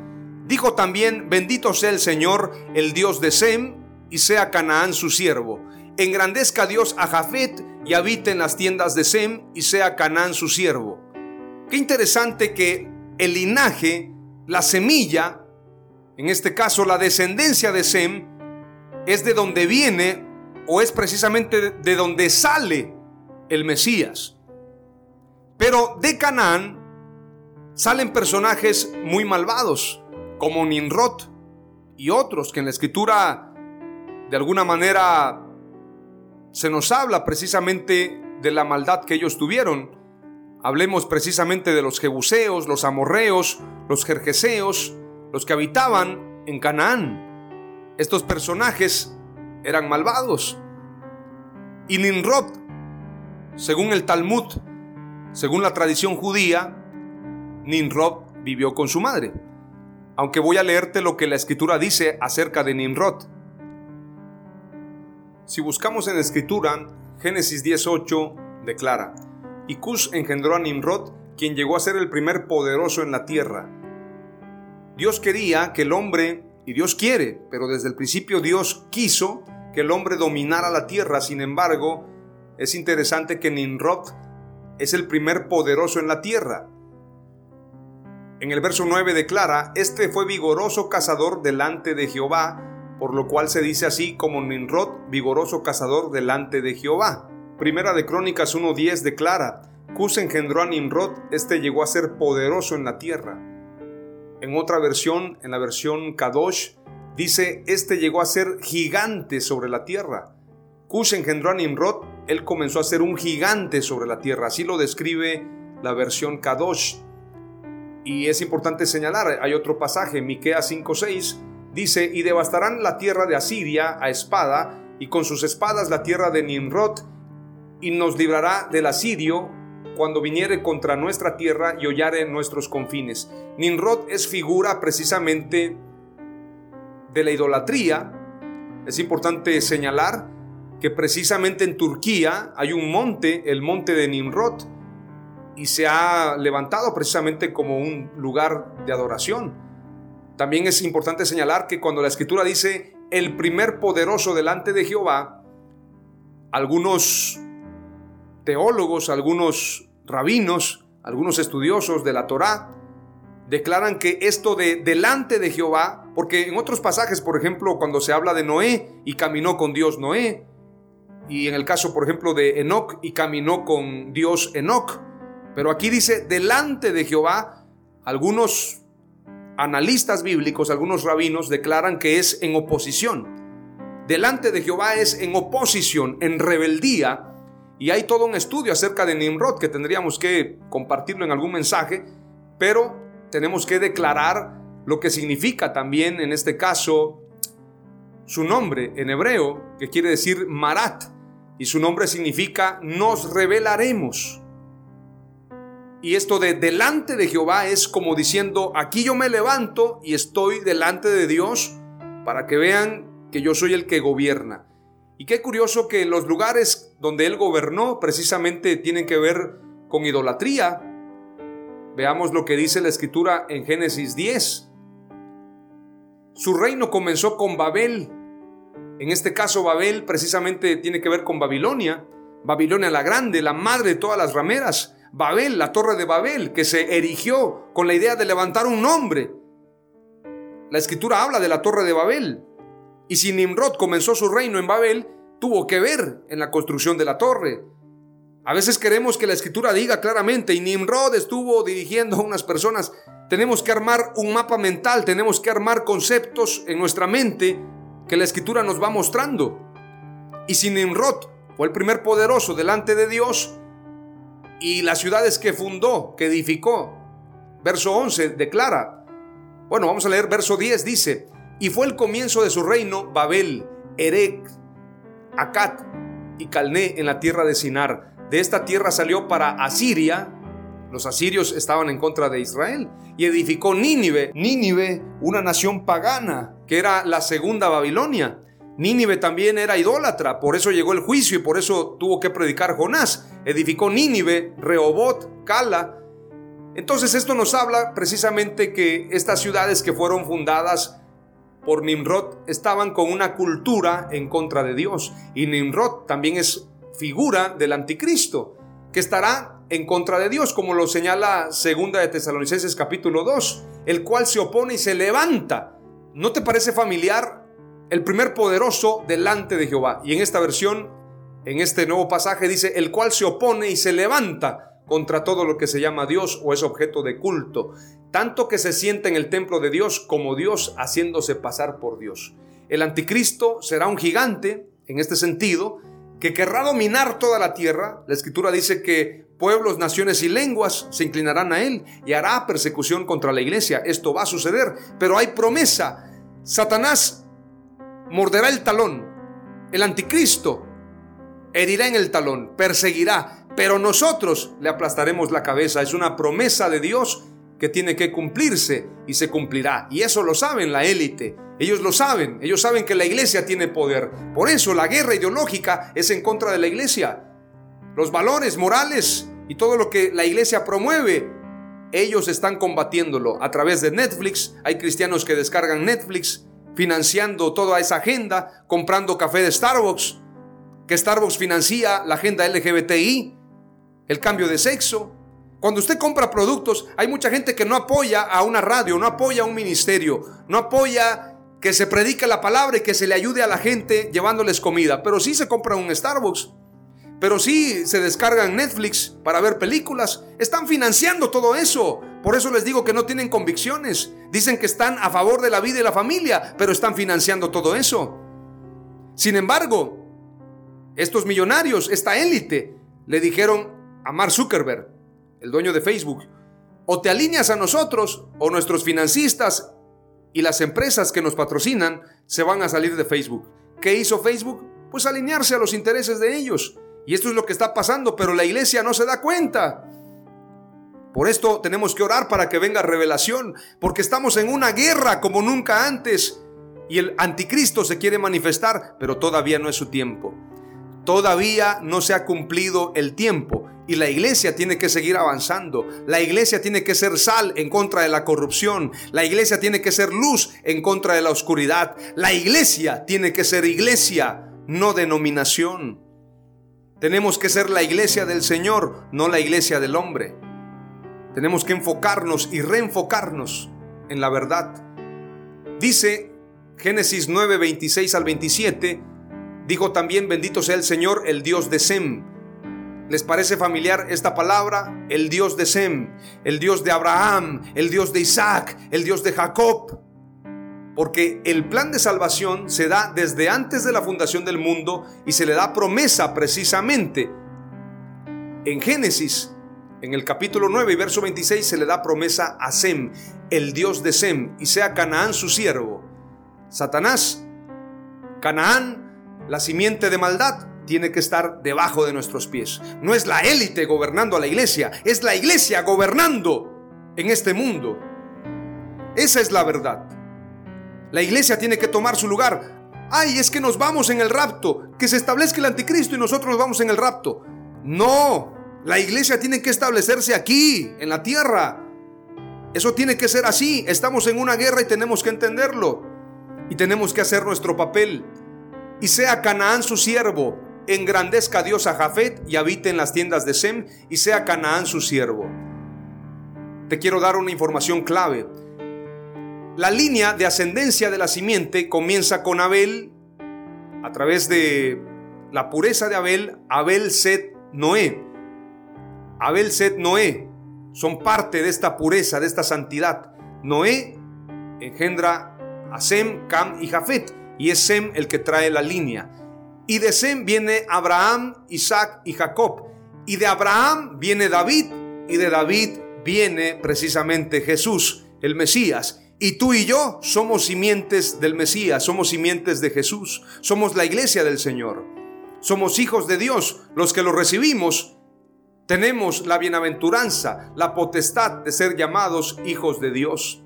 S1: dijo también, bendito sea el Señor, el Dios de Sem, y sea Canaán su siervo engrandezca Dios a Jafet y habite en las tiendas de Sem y sea Canaán su siervo. Qué interesante que el linaje, la semilla, en este caso la descendencia de Sem, es de donde viene o es precisamente de donde sale el Mesías. Pero de Canaán salen personajes muy malvados, como Ninrod y otros que en la escritura de alguna manera se nos habla precisamente de la maldad que ellos tuvieron. Hablemos precisamente de los jebuseos, los amorreos, los jerjeseos, los que habitaban en Canaán. Estos personajes eran malvados. Y Ninrod, según el Talmud, según la tradición judía, Ninrod vivió con su madre. Aunque voy a leerte lo que la escritura dice acerca de Ninrod. Si buscamos en la escritura, Génesis 18 declara, y Cus engendró a Nimrod, quien llegó a ser el primer poderoso en la tierra. Dios quería que el hombre, y Dios quiere, pero desde el principio Dios quiso que el hombre dominara la tierra, sin embargo, es interesante que Nimrod es el primer poderoso en la tierra. En el verso 9 declara, Este fue vigoroso cazador delante de Jehová, por lo cual se dice así como Ninrod, vigoroso cazador delante de Jehová. Primera de Crónicas 1.10 declara, Cus engendró a Nimrod, este llegó a ser poderoso en la tierra. En otra versión, en la versión Kadosh, dice, este llegó a ser gigante sobre la tierra. Cus engendró a Nimrod, él comenzó a ser un gigante sobre la tierra. Así lo describe la versión Kadosh. Y es importante señalar, hay otro pasaje, Miqueas 5:6, dice, "Y devastarán la tierra de Asiria a espada, y con sus espadas la tierra de Nimrod, y nos librará del asirio cuando viniere contra nuestra tierra y hollare nuestros confines." Nimrod es figura precisamente de la idolatría. Es importante señalar que precisamente en Turquía hay un monte, el monte de Nimrod, y se ha levantado precisamente como un lugar de adoración. También es importante señalar que cuando la escritura dice el primer poderoso delante de Jehová, algunos teólogos, algunos rabinos, algunos estudiosos de la Torá declaran que esto de delante de Jehová, porque en otros pasajes, por ejemplo, cuando se habla de Noé y caminó con Dios Noé, y en el caso, por ejemplo, de Enoch y caminó con Dios Enoch, pero aquí dice, delante de Jehová, algunos analistas bíblicos, algunos rabinos declaran que es en oposición. Delante de Jehová es en oposición, en rebeldía. Y hay todo un estudio acerca de Nimrod que tendríamos que compartirlo en algún mensaje, pero tenemos que declarar lo que significa también en este caso su nombre en hebreo, que quiere decir Marat, y su nombre significa nos revelaremos. Y esto de delante de Jehová es como diciendo, aquí yo me levanto y estoy delante de Dios para que vean que yo soy el que gobierna. Y qué curioso que los lugares donde él gobernó precisamente tienen que ver con idolatría. Veamos lo que dice la escritura en Génesis 10. Su reino comenzó con Babel. En este caso Babel precisamente tiene que ver con Babilonia. Babilonia la grande, la madre de todas las rameras. Babel, la torre de Babel, que se erigió con la idea de levantar un nombre. La escritura habla de la torre de Babel. Y si Nimrod comenzó su reino en Babel, tuvo que ver en la construcción de la torre. A veces queremos que la escritura diga claramente, y Nimrod estuvo dirigiendo a unas personas. Tenemos que armar un mapa mental, tenemos que armar conceptos en nuestra mente que la escritura nos va mostrando. Y si Nimrod fue el primer poderoso delante de Dios, y las ciudades que fundó, que edificó. Verso 11 declara, bueno, vamos a leer verso 10, dice, y fue el comienzo de su reino Babel, Erec, Acat y Calné en la tierra de Sinar. De esta tierra salió para Asiria, los asirios estaban en contra de Israel, y edificó Nínive, Nínive, una nación pagana, que era la segunda Babilonia. Nínive también era idólatra, por eso llegó el juicio y por eso tuvo que predicar Jonás. Edificó Nínive, Rehobot, Cala. Entonces esto nos habla precisamente que estas ciudades que fueron fundadas por Nimrod estaban con una cultura en contra de Dios. Y Nimrod también es figura del anticristo, que estará en contra de Dios, como lo señala segunda de Tesalonicenses capítulo 2, el cual se opone y se levanta. ¿No te parece familiar el primer poderoso delante de Jehová. Y en esta versión, en este nuevo pasaje dice, el cual se opone y se levanta contra todo lo que se llama Dios o es objeto de culto, tanto que se sienta en el templo de Dios como Dios haciéndose pasar por Dios. El anticristo será un gigante, en este sentido, que querrá dominar toda la tierra. La escritura dice que pueblos, naciones y lenguas se inclinarán a él y hará persecución contra la iglesia. Esto va a suceder, pero hay promesa. Satanás morderá el talón. El anticristo herirá en el talón, perseguirá, pero nosotros le aplastaremos la cabeza. Es una promesa de Dios que tiene que cumplirse y se cumplirá. Y eso lo saben la élite. Ellos lo saben. Ellos saben que la iglesia tiene poder. Por eso la guerra ideológica es en contra de la iglesia. Los valores morales y todo lo que la iglesia promueve, ellos están combatiéndolo a través de Netflix. Hay cristianos que descargan Netflix financiando toda esa agenda, comprando café de Starbucks, que Starbucks financia la agenda LGBTI. el cambio de sexo. Cuando usted compra productos, hay mucha gente que no apoya a una radio, no apoya a un ministerio, no apoya que se predique la palabra y que se le ayude a la gente llevándoles comida, pero sí se compra un Starbucks. Pero sí se descargan Netflix para ver películas. Están financiando todo eso. Por eso les digo que no tienen convicciones. Dicen que están a favor de la vida y la familia, pero están financiando todo eso. Sin embargo, estos millonarios, esta élite, le dijeron a Mark Zuckerberg, el dueño de Facebook, o te alineas a nosotros o nuestros financistas y las empresas que nos patrocinan se van a salir de Facebook. ¿Qué hizo Facebook? Pues alinearse a los intereses de ellos. Y esto es lo que está pasando, pero la iglesia no se da cuenta. Por esto tenemos que orar para que venga revelación, porque estamos en una guerra como nunca antes. Y el anticristo se quiere manifestar, pero todavía no es su tiempo. Todavía no se ha cumplido el tiempo y la iglesia tiene que seguir avanzando. La iglesia tiene que ser sal en contra de la corrupción. La iglesia tiene que ser luz en contra de la oscuridad. La iglesia tiene que ser iglesia, no denominación. Tenemos que ser la iglesia del Señor, no la iglesia del hombre. Tenemos que enfocarnos y reenfocarnos en la verdad. Dice Génesis 9, 26 al 27, dijo también, bendito sea el Señor, el Dios de Sem. ¿Les parece familiar esta palabra? El Dios de Sem, el Dios de Abraham, el Dios de Isaac, el Dios de Jacob. Porque el plan de salvación se da desde antes de la fundación del mundo y se le da promesa precisamente. En Génesis, en el capítulo 9 y verso 26, se le da promesa a Sem, el Dios de Sem, y sea Canaán su siervo. Satanás, Canaán, la simiente de maldad, tiene que estar debajo de nuestros pies. No es la élite gobernando a la iglesia, es la iglesia gobernando en este mundo. Esa es la verdad. La iglesia tiene que tomar su lugar. Ay, es que nos vamos en el rapto. Que se establezca el anticristo y nosotros nos vamos en el rapto. No, la iglesia tiene que establecerse aquí, en la tierra. Eso tiene que ser así. Estamos en una guerra y tenemos que entenderlo. Y tenemos que hacer nuestro papel. Y sea Canaán su siervo. Engrandezca a Dios a Jafet y habite en las tiendas de Sem. Y sea Canaán su siervo. Te quiero dar una información clave. La línea de ascendencia de la simiente comienza con Abel, a través de la pureza de Abel, Abel, Set, Noé. Abel, Set, Noé son parte de esta pureza, de esta santidad. Noé engendra a Sem, Cam y Jafet, y es Sem el que trae la línea. Y de Sem viene Abraham, Isaac y Jacob. Y de Abraham viene David, y de David viene precisamente Jesús, el Mesías. Y tú y yo somos simientes del Mesías, somos simientes de Jesús, somos la iglesia del Señor. Somos hijos de Dios, los que lo recibimos. Tenemos la bienaventuranza, la potestad de ser llamados hijos de Dios.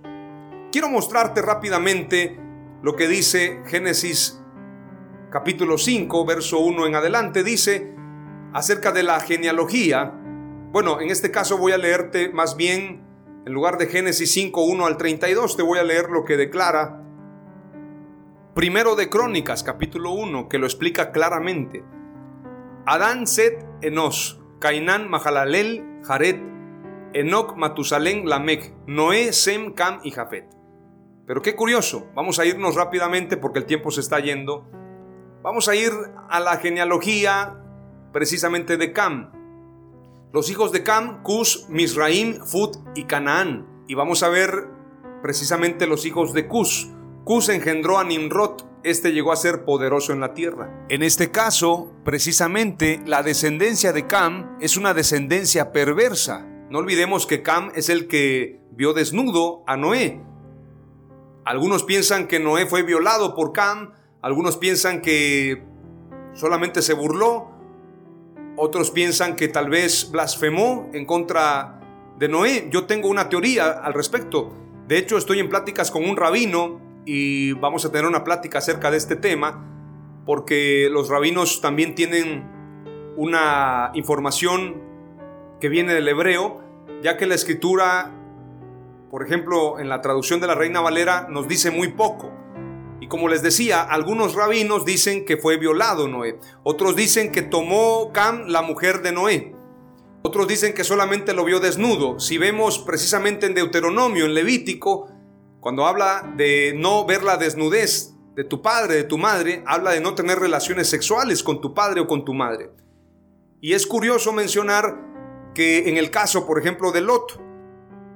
S1: Quiero mostrarte rápidamente lo que dice Génesis capítulo 5, verso 1 en adelante. Dice acerca de la genealogía. Bueno, en este caso voy a leerte más bien en lugar de Génesis 5, 1 al 32, te voy a leer lo que declara Primero de Crónicas, capítulo 1, que lo explica claramente. Adán, Set, Enos, Cainán, Mahalalel, Jared, Enoch, Matusalén, Lamech, Noé, Sem, Cam y Jafet. Pero qué curioso, vamos a irnos rápidamente porque el tiempo se está yendo. Vamos a ir a la genealogía precisamente de Cam. Los hijos de Cam, Cus, Misraim, Fut y Canaán. Y vamos a ver precisamente los hijos de Cus. Cus engendró a Nimrod, este llegó a ser poderoso en la tierra. En este caso, precisamente, la descendencia de Cam es una descendencia perversa. No olvidemos que Cam es el que vio desnudo a Noé. Algunos piensan que Noé fue violado por Cam, algunos piensan que solamente se burló, otros piensan que tal vez blasfemó en contra de Noé. Yo tengo una teoría al respecto. De hecho, estoy en pláticas con un rabino y vamos a tener una plática acerca de este tema porque los rabinos también tienen una información que viene del hebreo, ya que la escritura, por ejemplo, en la traducción de la Reina Valera nos dice muy poco. Como les decía, algunos rabinos dicen que fue violado Noé. Otros dicen que tomó Cam la mujer de Noé. Otros dicen que solamente lo vio desnudo. Si vemos precisamente en Deuteronomio, en Levítico, cuando habla de no ver la desnudez de tu padre, de tu madre, habla de no tener relaciones sexuales con tu padre o con tu madre. Y es curioso mencionar que en el caso, por ejemplo, de Lot,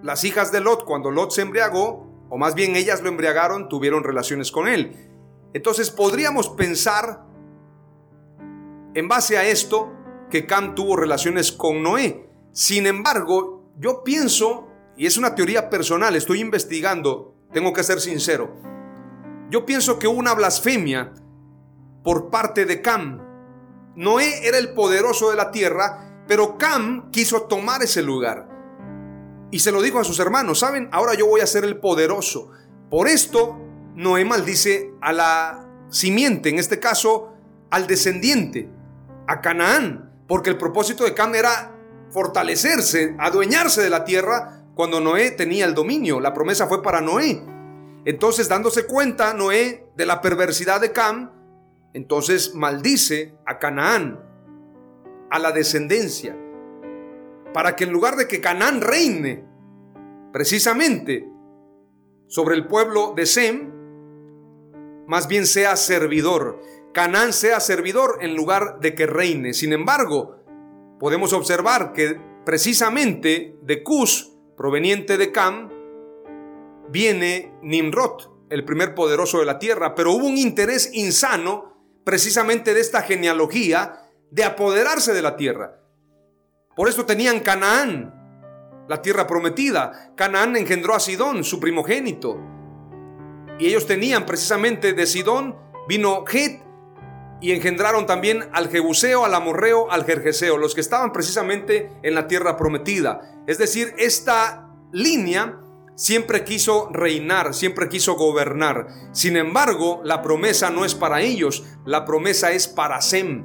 S1: las hijas de Lot, cuando Lot se embriagó, o más bien ellas lo embriagaron, tuvieron relaciones con él. Entonces podríamos pensar, en base a esto, que Cam tuvo relaciones con Noé. Sin embargo, yo pienso, y es una teoría personal, estoy investigando, tengo que ser sincero, yo pienso que hubo una blasfemia por parte de Cam. Noé era el poderoso de la tierra, pero Cam quiso tomar ese lugar. Y se lo dijo a sus hermanos, ¿saben? Ahora yo voy a ser el poderoso. Por esto, Noé maldice a la simiente, en este caso, al descendiente, a Canaán, porque el propósito de Cam era fortalecerse, adueñarse de la tierra cuando Noé tenía el dominio. La promesa fue para Noé. Entonces, dándose cuenta Noé de la perversidad de Cam, entonces maldice a Canaán, a la descendencia, para que en lugar de que Canaán reine precisamente sobre el pueblo de Sem, más bien sea servidor. Canaán sea servidor en lugar de que reine. Sin embargo, podemos observar que precisamente de Cus, proveniente de Cam, viene Nimrod, el primer poderoso de la tierra, pero hubo un interés insano precisamente de esta genealogía de apoderarse de la tierra. Por eso tenían Canaán, la tierra prometida. Canaán engendró a Sidón, su primogénito. Y ellos tenían precisamente de Sidón, vino Het, y engendraron también al Jebuseo, al Amorreo, al Jerjeseo, los que estaban precisamente en la tierra prometida. Es decir, esta línea siempre quiso reinar, siempre quiso gobernar. Sin embargo, la promesa no es para ellos, la promesa es para Sem.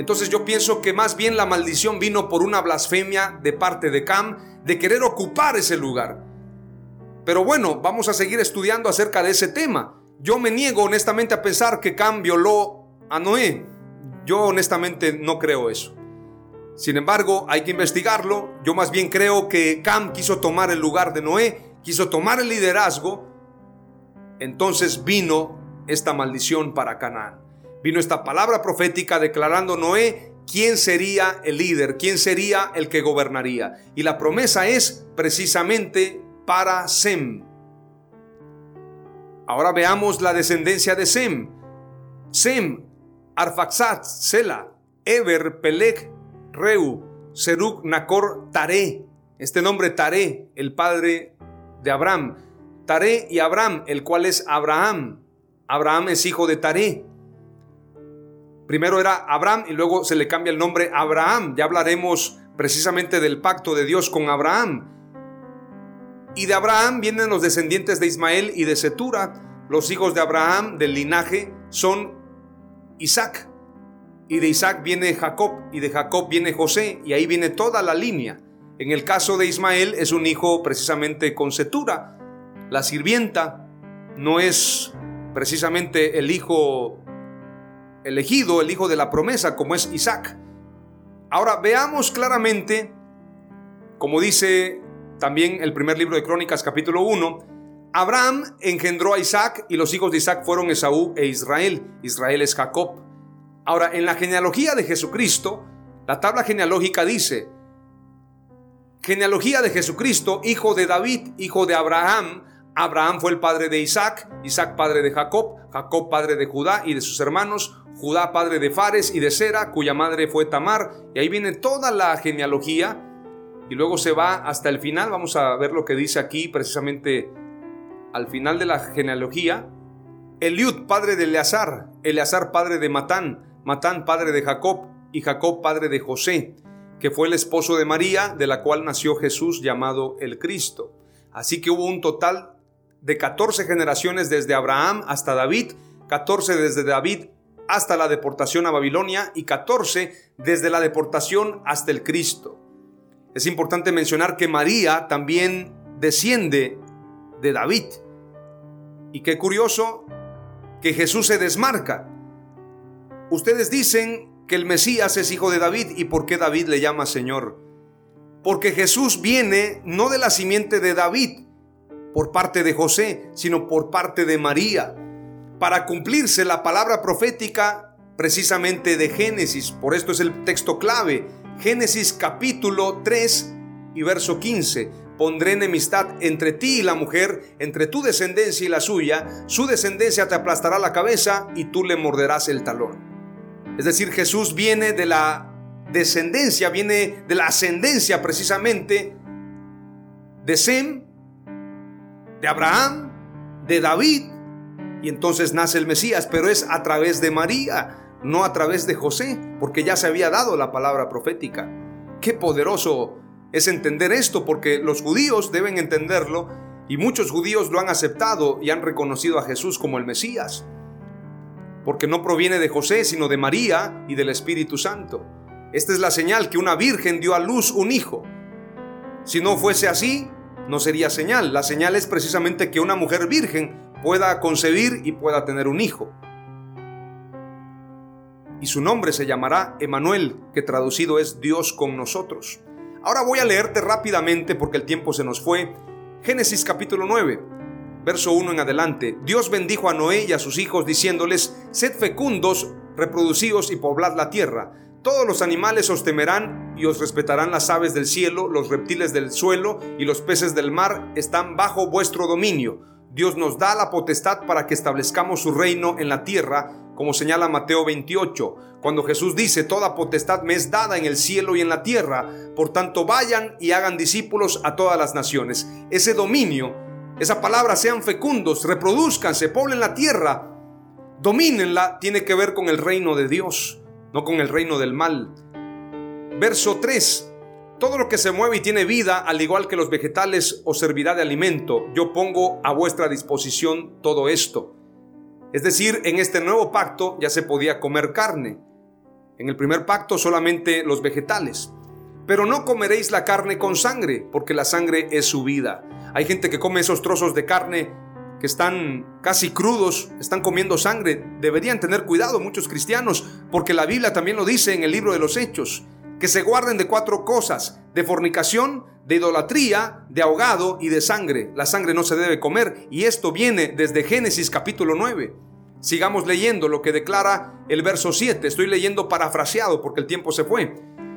S1: Entonces yo pienso que más bien la maldición vino por una blasfemia de parte de Cam de querer ocupar ese lugar. Pero bueno, vamos a seguir estudiando acerca de ese tema. Yo me niego honestamente a pensar que Cam violó a Noé. Yo honestamente no creo eso. Sin embargo, hay que investigarlo. Yo más bien creo que Cam quiso tomar el lugar de Noé quiso tomar el liderazgo, entonces vino esta maldición para Canaán. Vino esta palabra profética declarando Noé quién sería el líder, quién sería el que gobernaría. Y la promesa es precisamente para Sem. Ahora veamos la descendencia de Sem. Sem, Arfaxat, Sela, Eber, Pelec, Reu, Seruk, Nacor, Taré. Este nombre Taré, el padre de Abraham. Taré y Abraham, el cual es Abraham. Abraham es hijo de Taré. Primero era Abraham y luego se le cambia el nombre Abraham. Ya hablaremos precisamente del pacto de Dios con Abraham. Y de Abraham vienen los descendientes de Ismael y de Setura. Los hijos de Abraham del linaje son Isaac. Y de Isaac viene Jacob y de Jacob viene José y ahí viene toda la línea. En el caso de Ismael es un hijo precisamente con setura. La sirvienta no es precisamente el hijo elegido, el hijo de la promesa, como es Isaac. Ahora veamos claramente, como dice también el primer libro de Crónicas capítulo 1, Abraham engendró a Isaac y los hijos de Isaac fueron Esaú e Israel. Israel es Jacob. Ahora, en la genealogía de Jesucristo, la tabla genealógica dice, Genealogía de Jesucristo, hijo de David, hijo de Abraham. Abraham fue el padre de Isaac, Isaac padre de Jacob, Jacob padre de Judá y de sus hermanos, Judá padre de Fares y de Sera, cuya madre fue Tamar. Y ahí viene toda la genealogía. Y luego se va hasta el final. Vamos a ver lo que dice aquí precisamente al final de la genealogía. Eliud, padre de Eleazar, Eleazar padre de Matán, Matán padre de Jacob y Jacob padre de José que fue el esposo de María, de la cual nació Jesús llamado el Cristo. Así que hubo un total de 14 generaciones desde Abraham hasta David, 14 desde David hasta la deportación a Babilonia y 14 desde la deportación hasta el Cristo. Es importante mencionar que María también desciende de David. Y qué curioso que Jesús se desmarca. Ustedes dicen que el Mesías es hijo de David y por qué David le llama Señor. porque Jesús viene no de la simiente de David por parte de José, sino por parte de María, para cumplirse la palabra profética precisamente de Génesis. Por esto es el texto clave, Génesis capítulo 3 y verso 15. Pondré enemistad entre ti y la mujer, entre tu descendencia y la suya. Su descendencia te aplastará la cabeza y tú le morderás el talón. Es decir, Jesús viene de la descendencia, viene de la ascendencia precisamente de Sem, de Abraham, de David, y entonces nace el Mesías, pero es a través de María, no a través de José, porque ya se había dado la palabra profética. Qué poderoso es entender esto, porque los judíos deben entenderlo, y muchos judíos lo han aceptado y han reconocido a Jesús como el Mesías, porque no proviene de José, sino de María y del Espíritu Santo. Esta es la señal que una virgen dio a luz un hijo. Si no fuese así, no sería señal. La señal es precisamente que una mujer virgen pueda concebir y pueda tener un hijo. Y su nombre se llamará Emanuel, que traducido es Dios con nosotros. Ahora voy a leerte rápidamente porque el tiempo se nos fue. Génesis capítulo 9, verso 1 en adelante. Dios bendijo a Noé y a sus hijos diciéndoles, sed fecundos, reproducíos y poblad la tierra todos los animales os temerán y os respetarán las aves del cielo, los reptiles del suelo y los peces del mar están bajo vuestro dominio. Dios nos da la potestad para que establezcamos su reino en la tierra, como señala Mateo 28, cuando Jesús dice, Toda potestad me es dada en el cielo y en la tierra, por tanto vayan y hagan discípulos a todas las naciones. Ese dominio, esa palabra, sean fecundos, reproduzcanse, poblen la tierra, domínenla, tiene que ver con el reino de Dios no con el reino del mal. Verso 3. Todo lo que se mueve y tiene vida, al igual que los vegetales, os servirá de alimento. Yo pongo a vuestra disposición todo esto. Es decir, en este nuevo pacto ya se podía comer carne. En el primer pacto solamente los vegetales. Pero no comeréis la carne con sangre, porque la sangre es su vida. Hay gente que come esos trozos de carne que están casi crudos, están comiendo sangre, deberían tener cuidado muchos cristianos, porque la Biblia también lo dice en el libro de los Hechos, que se guarden de cuatro cosas, de fornicación, de idolatría, de ahogado y de sangre. La sangre no se debe comer y esto viene desde Génesis capítulo 9. Sigamos leyendo lo que declara el verso 7. Estoy leyendo parafraseado porque el tiempo se fue.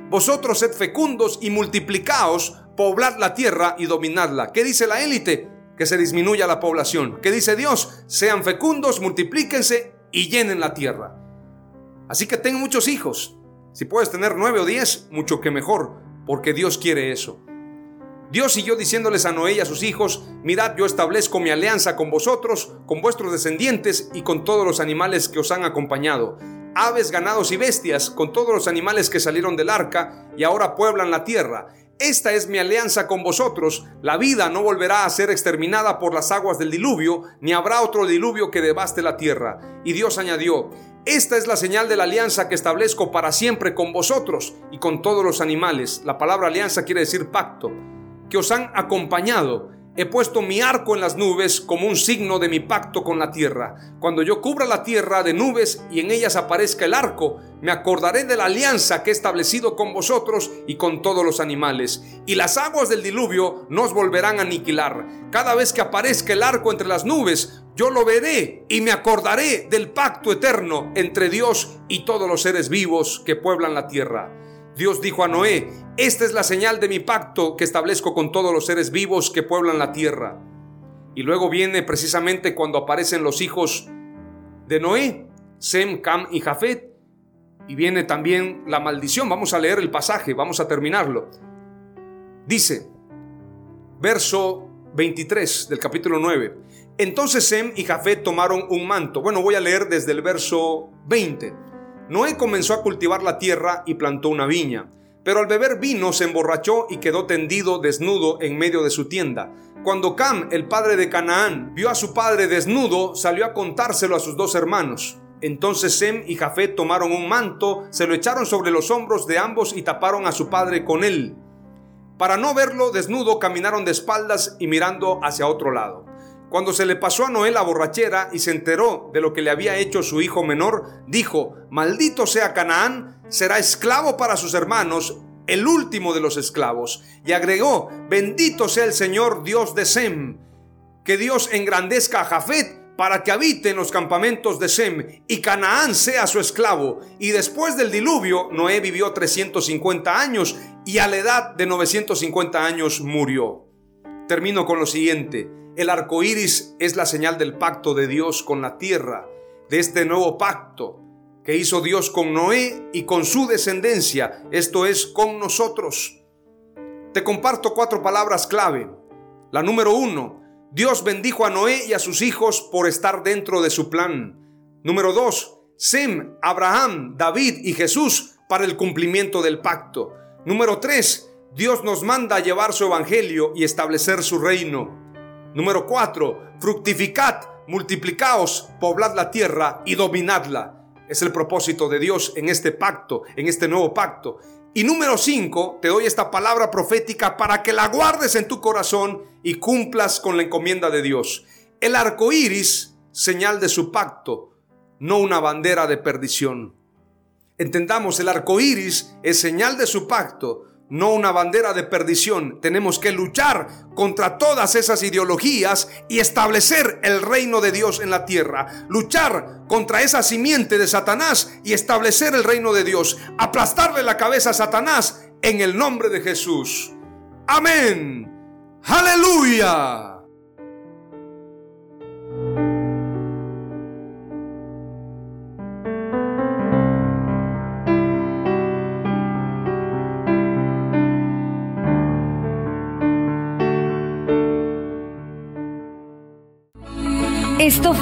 S1: Vosotros sed fecundos y multiplicaos, poblad la tierra y dominadla. ¿Qué dice la élite? Que se disminuya la población. ¿Qué dice Dios? Sean fecundos, multiplíquense y llenen la tierra. Así que ten muchos hijos. Si puedes tener nueve o diez, mucho que mejor, porque Dios quiere eso. Dios siguió diciéndoles a Noé y a sus hijos, mirad, yo establezco mi alianza con vosotros, con vuestros descendientes y con todos los animales que os han acompañado, aves, ganados y bestias, con todos los animales que salieron del arca y ahora pueblan la tierra esta es mi alianza con vosotros. La vida no volverá a ser exterminada por las aguas del diluvio, ni habrá otro diluvio que devaste la tierra. Y Dios añadió, esta es la señal de la alianza que establezco para siempre con vosotros y con todos los animales. La palabra alianza quiere decir pacto, que os han acompañado He puesto mi arco en las nubes como un signo de mi pacto con la tierra. Cuando yo cubra la tierra de nubes y en ellas aparezca el arco, me acordaré de la alianza que he establecido con vosotros y con todos los animales. Y las aguas del diluvio nos volverán a aniquilar. Cada vez que aparezca el arco entre las nubes, yo lo veré y me acordaré del pacto eterno entre Dios y todos los seres vivos que pueblan la tierra. Dios dijo a Noé, esta es la señal de mi pacto que establezco con todos los seres vivos que pueblan la tierra. Y luego viene precisamente cuando aparecen los hijos de Noé, Sem, Cam y Jafet. Y viene también la maldición. Vamos a leer el pasaje, vamos a terminarlo. Dice, verso 23 del capítulo 9. Entonces Sem y Jafet tomaron un manto. Bueno, voy a leer desde el verso 20. Noé comenzó a cultivar la tierra y plantó una viña, pero al beber vino se emborrachó y quedó tendido desnudo en medio de su tienda. Cuando Cam, el padre de Canaán, vio a su padre desnudo, salió a contárselo a sus dos hermanos. Entonces Sem y Jafet tomaron un manto, se lo echaron sobre los hombros de ambos y taparon a su padre con él. Para no verlo desnudo, caminaron de espaldas y mirando hacia otro lado. Cuando se le pasó a Noé la borrachera y se enteró de lo que le había hecho su hijo menor, dijo, maldito sea Canaán, será esclavo para sus hermanos, el último de los esclavos. Y agregó, bendito sea el Señor Dios de Sem, que Dios engrandezca a Jafet para que habite en los campamentos de Sem y Canaán sea su esclavo. Y después del diluvio, Noé vivió 350 años y a la edad de 950 años murió. Termino con lo siguiente. El arco iris es la señal del pacto de Dios con la tierra, de este nuevo pacto que hizo Dios con Noé y con su descendencia, esto es, con nosotros. Te comparto cuatro palabras clave. La número uno, Dios bendijo a Noé y a sus hijos por estar dentro de su plan. Número dos, Sem, Abraham, David y Jesús para el cumplimiento del pacto. Número tres, Dios nos manda llevar su evangelio y establecer su reino. Número cuatro, fructificad, multiplicaos, poblad la tierra y dominadla. Es el propósito de Dios en este pacto, en este nuevo pacto. Y número 5, te doy esta palabra profética para que la guardes en tu corazón y cumplas con la encomienda de Dios. El arco iris, señal de su pacto, no una bandera de perdición. Entendamos, el arco iris es señal de su pacto, no una bandera de perdición. Tenemos que luchar contra todas esas ideologías y establecer el reino de Dios en la tierra. Luchar contra esa simiente de Satanás y establecer el reino de Dios. Aplastarle la cabeza a Satanás en el nombre de Jesús. Amén. Aleluya.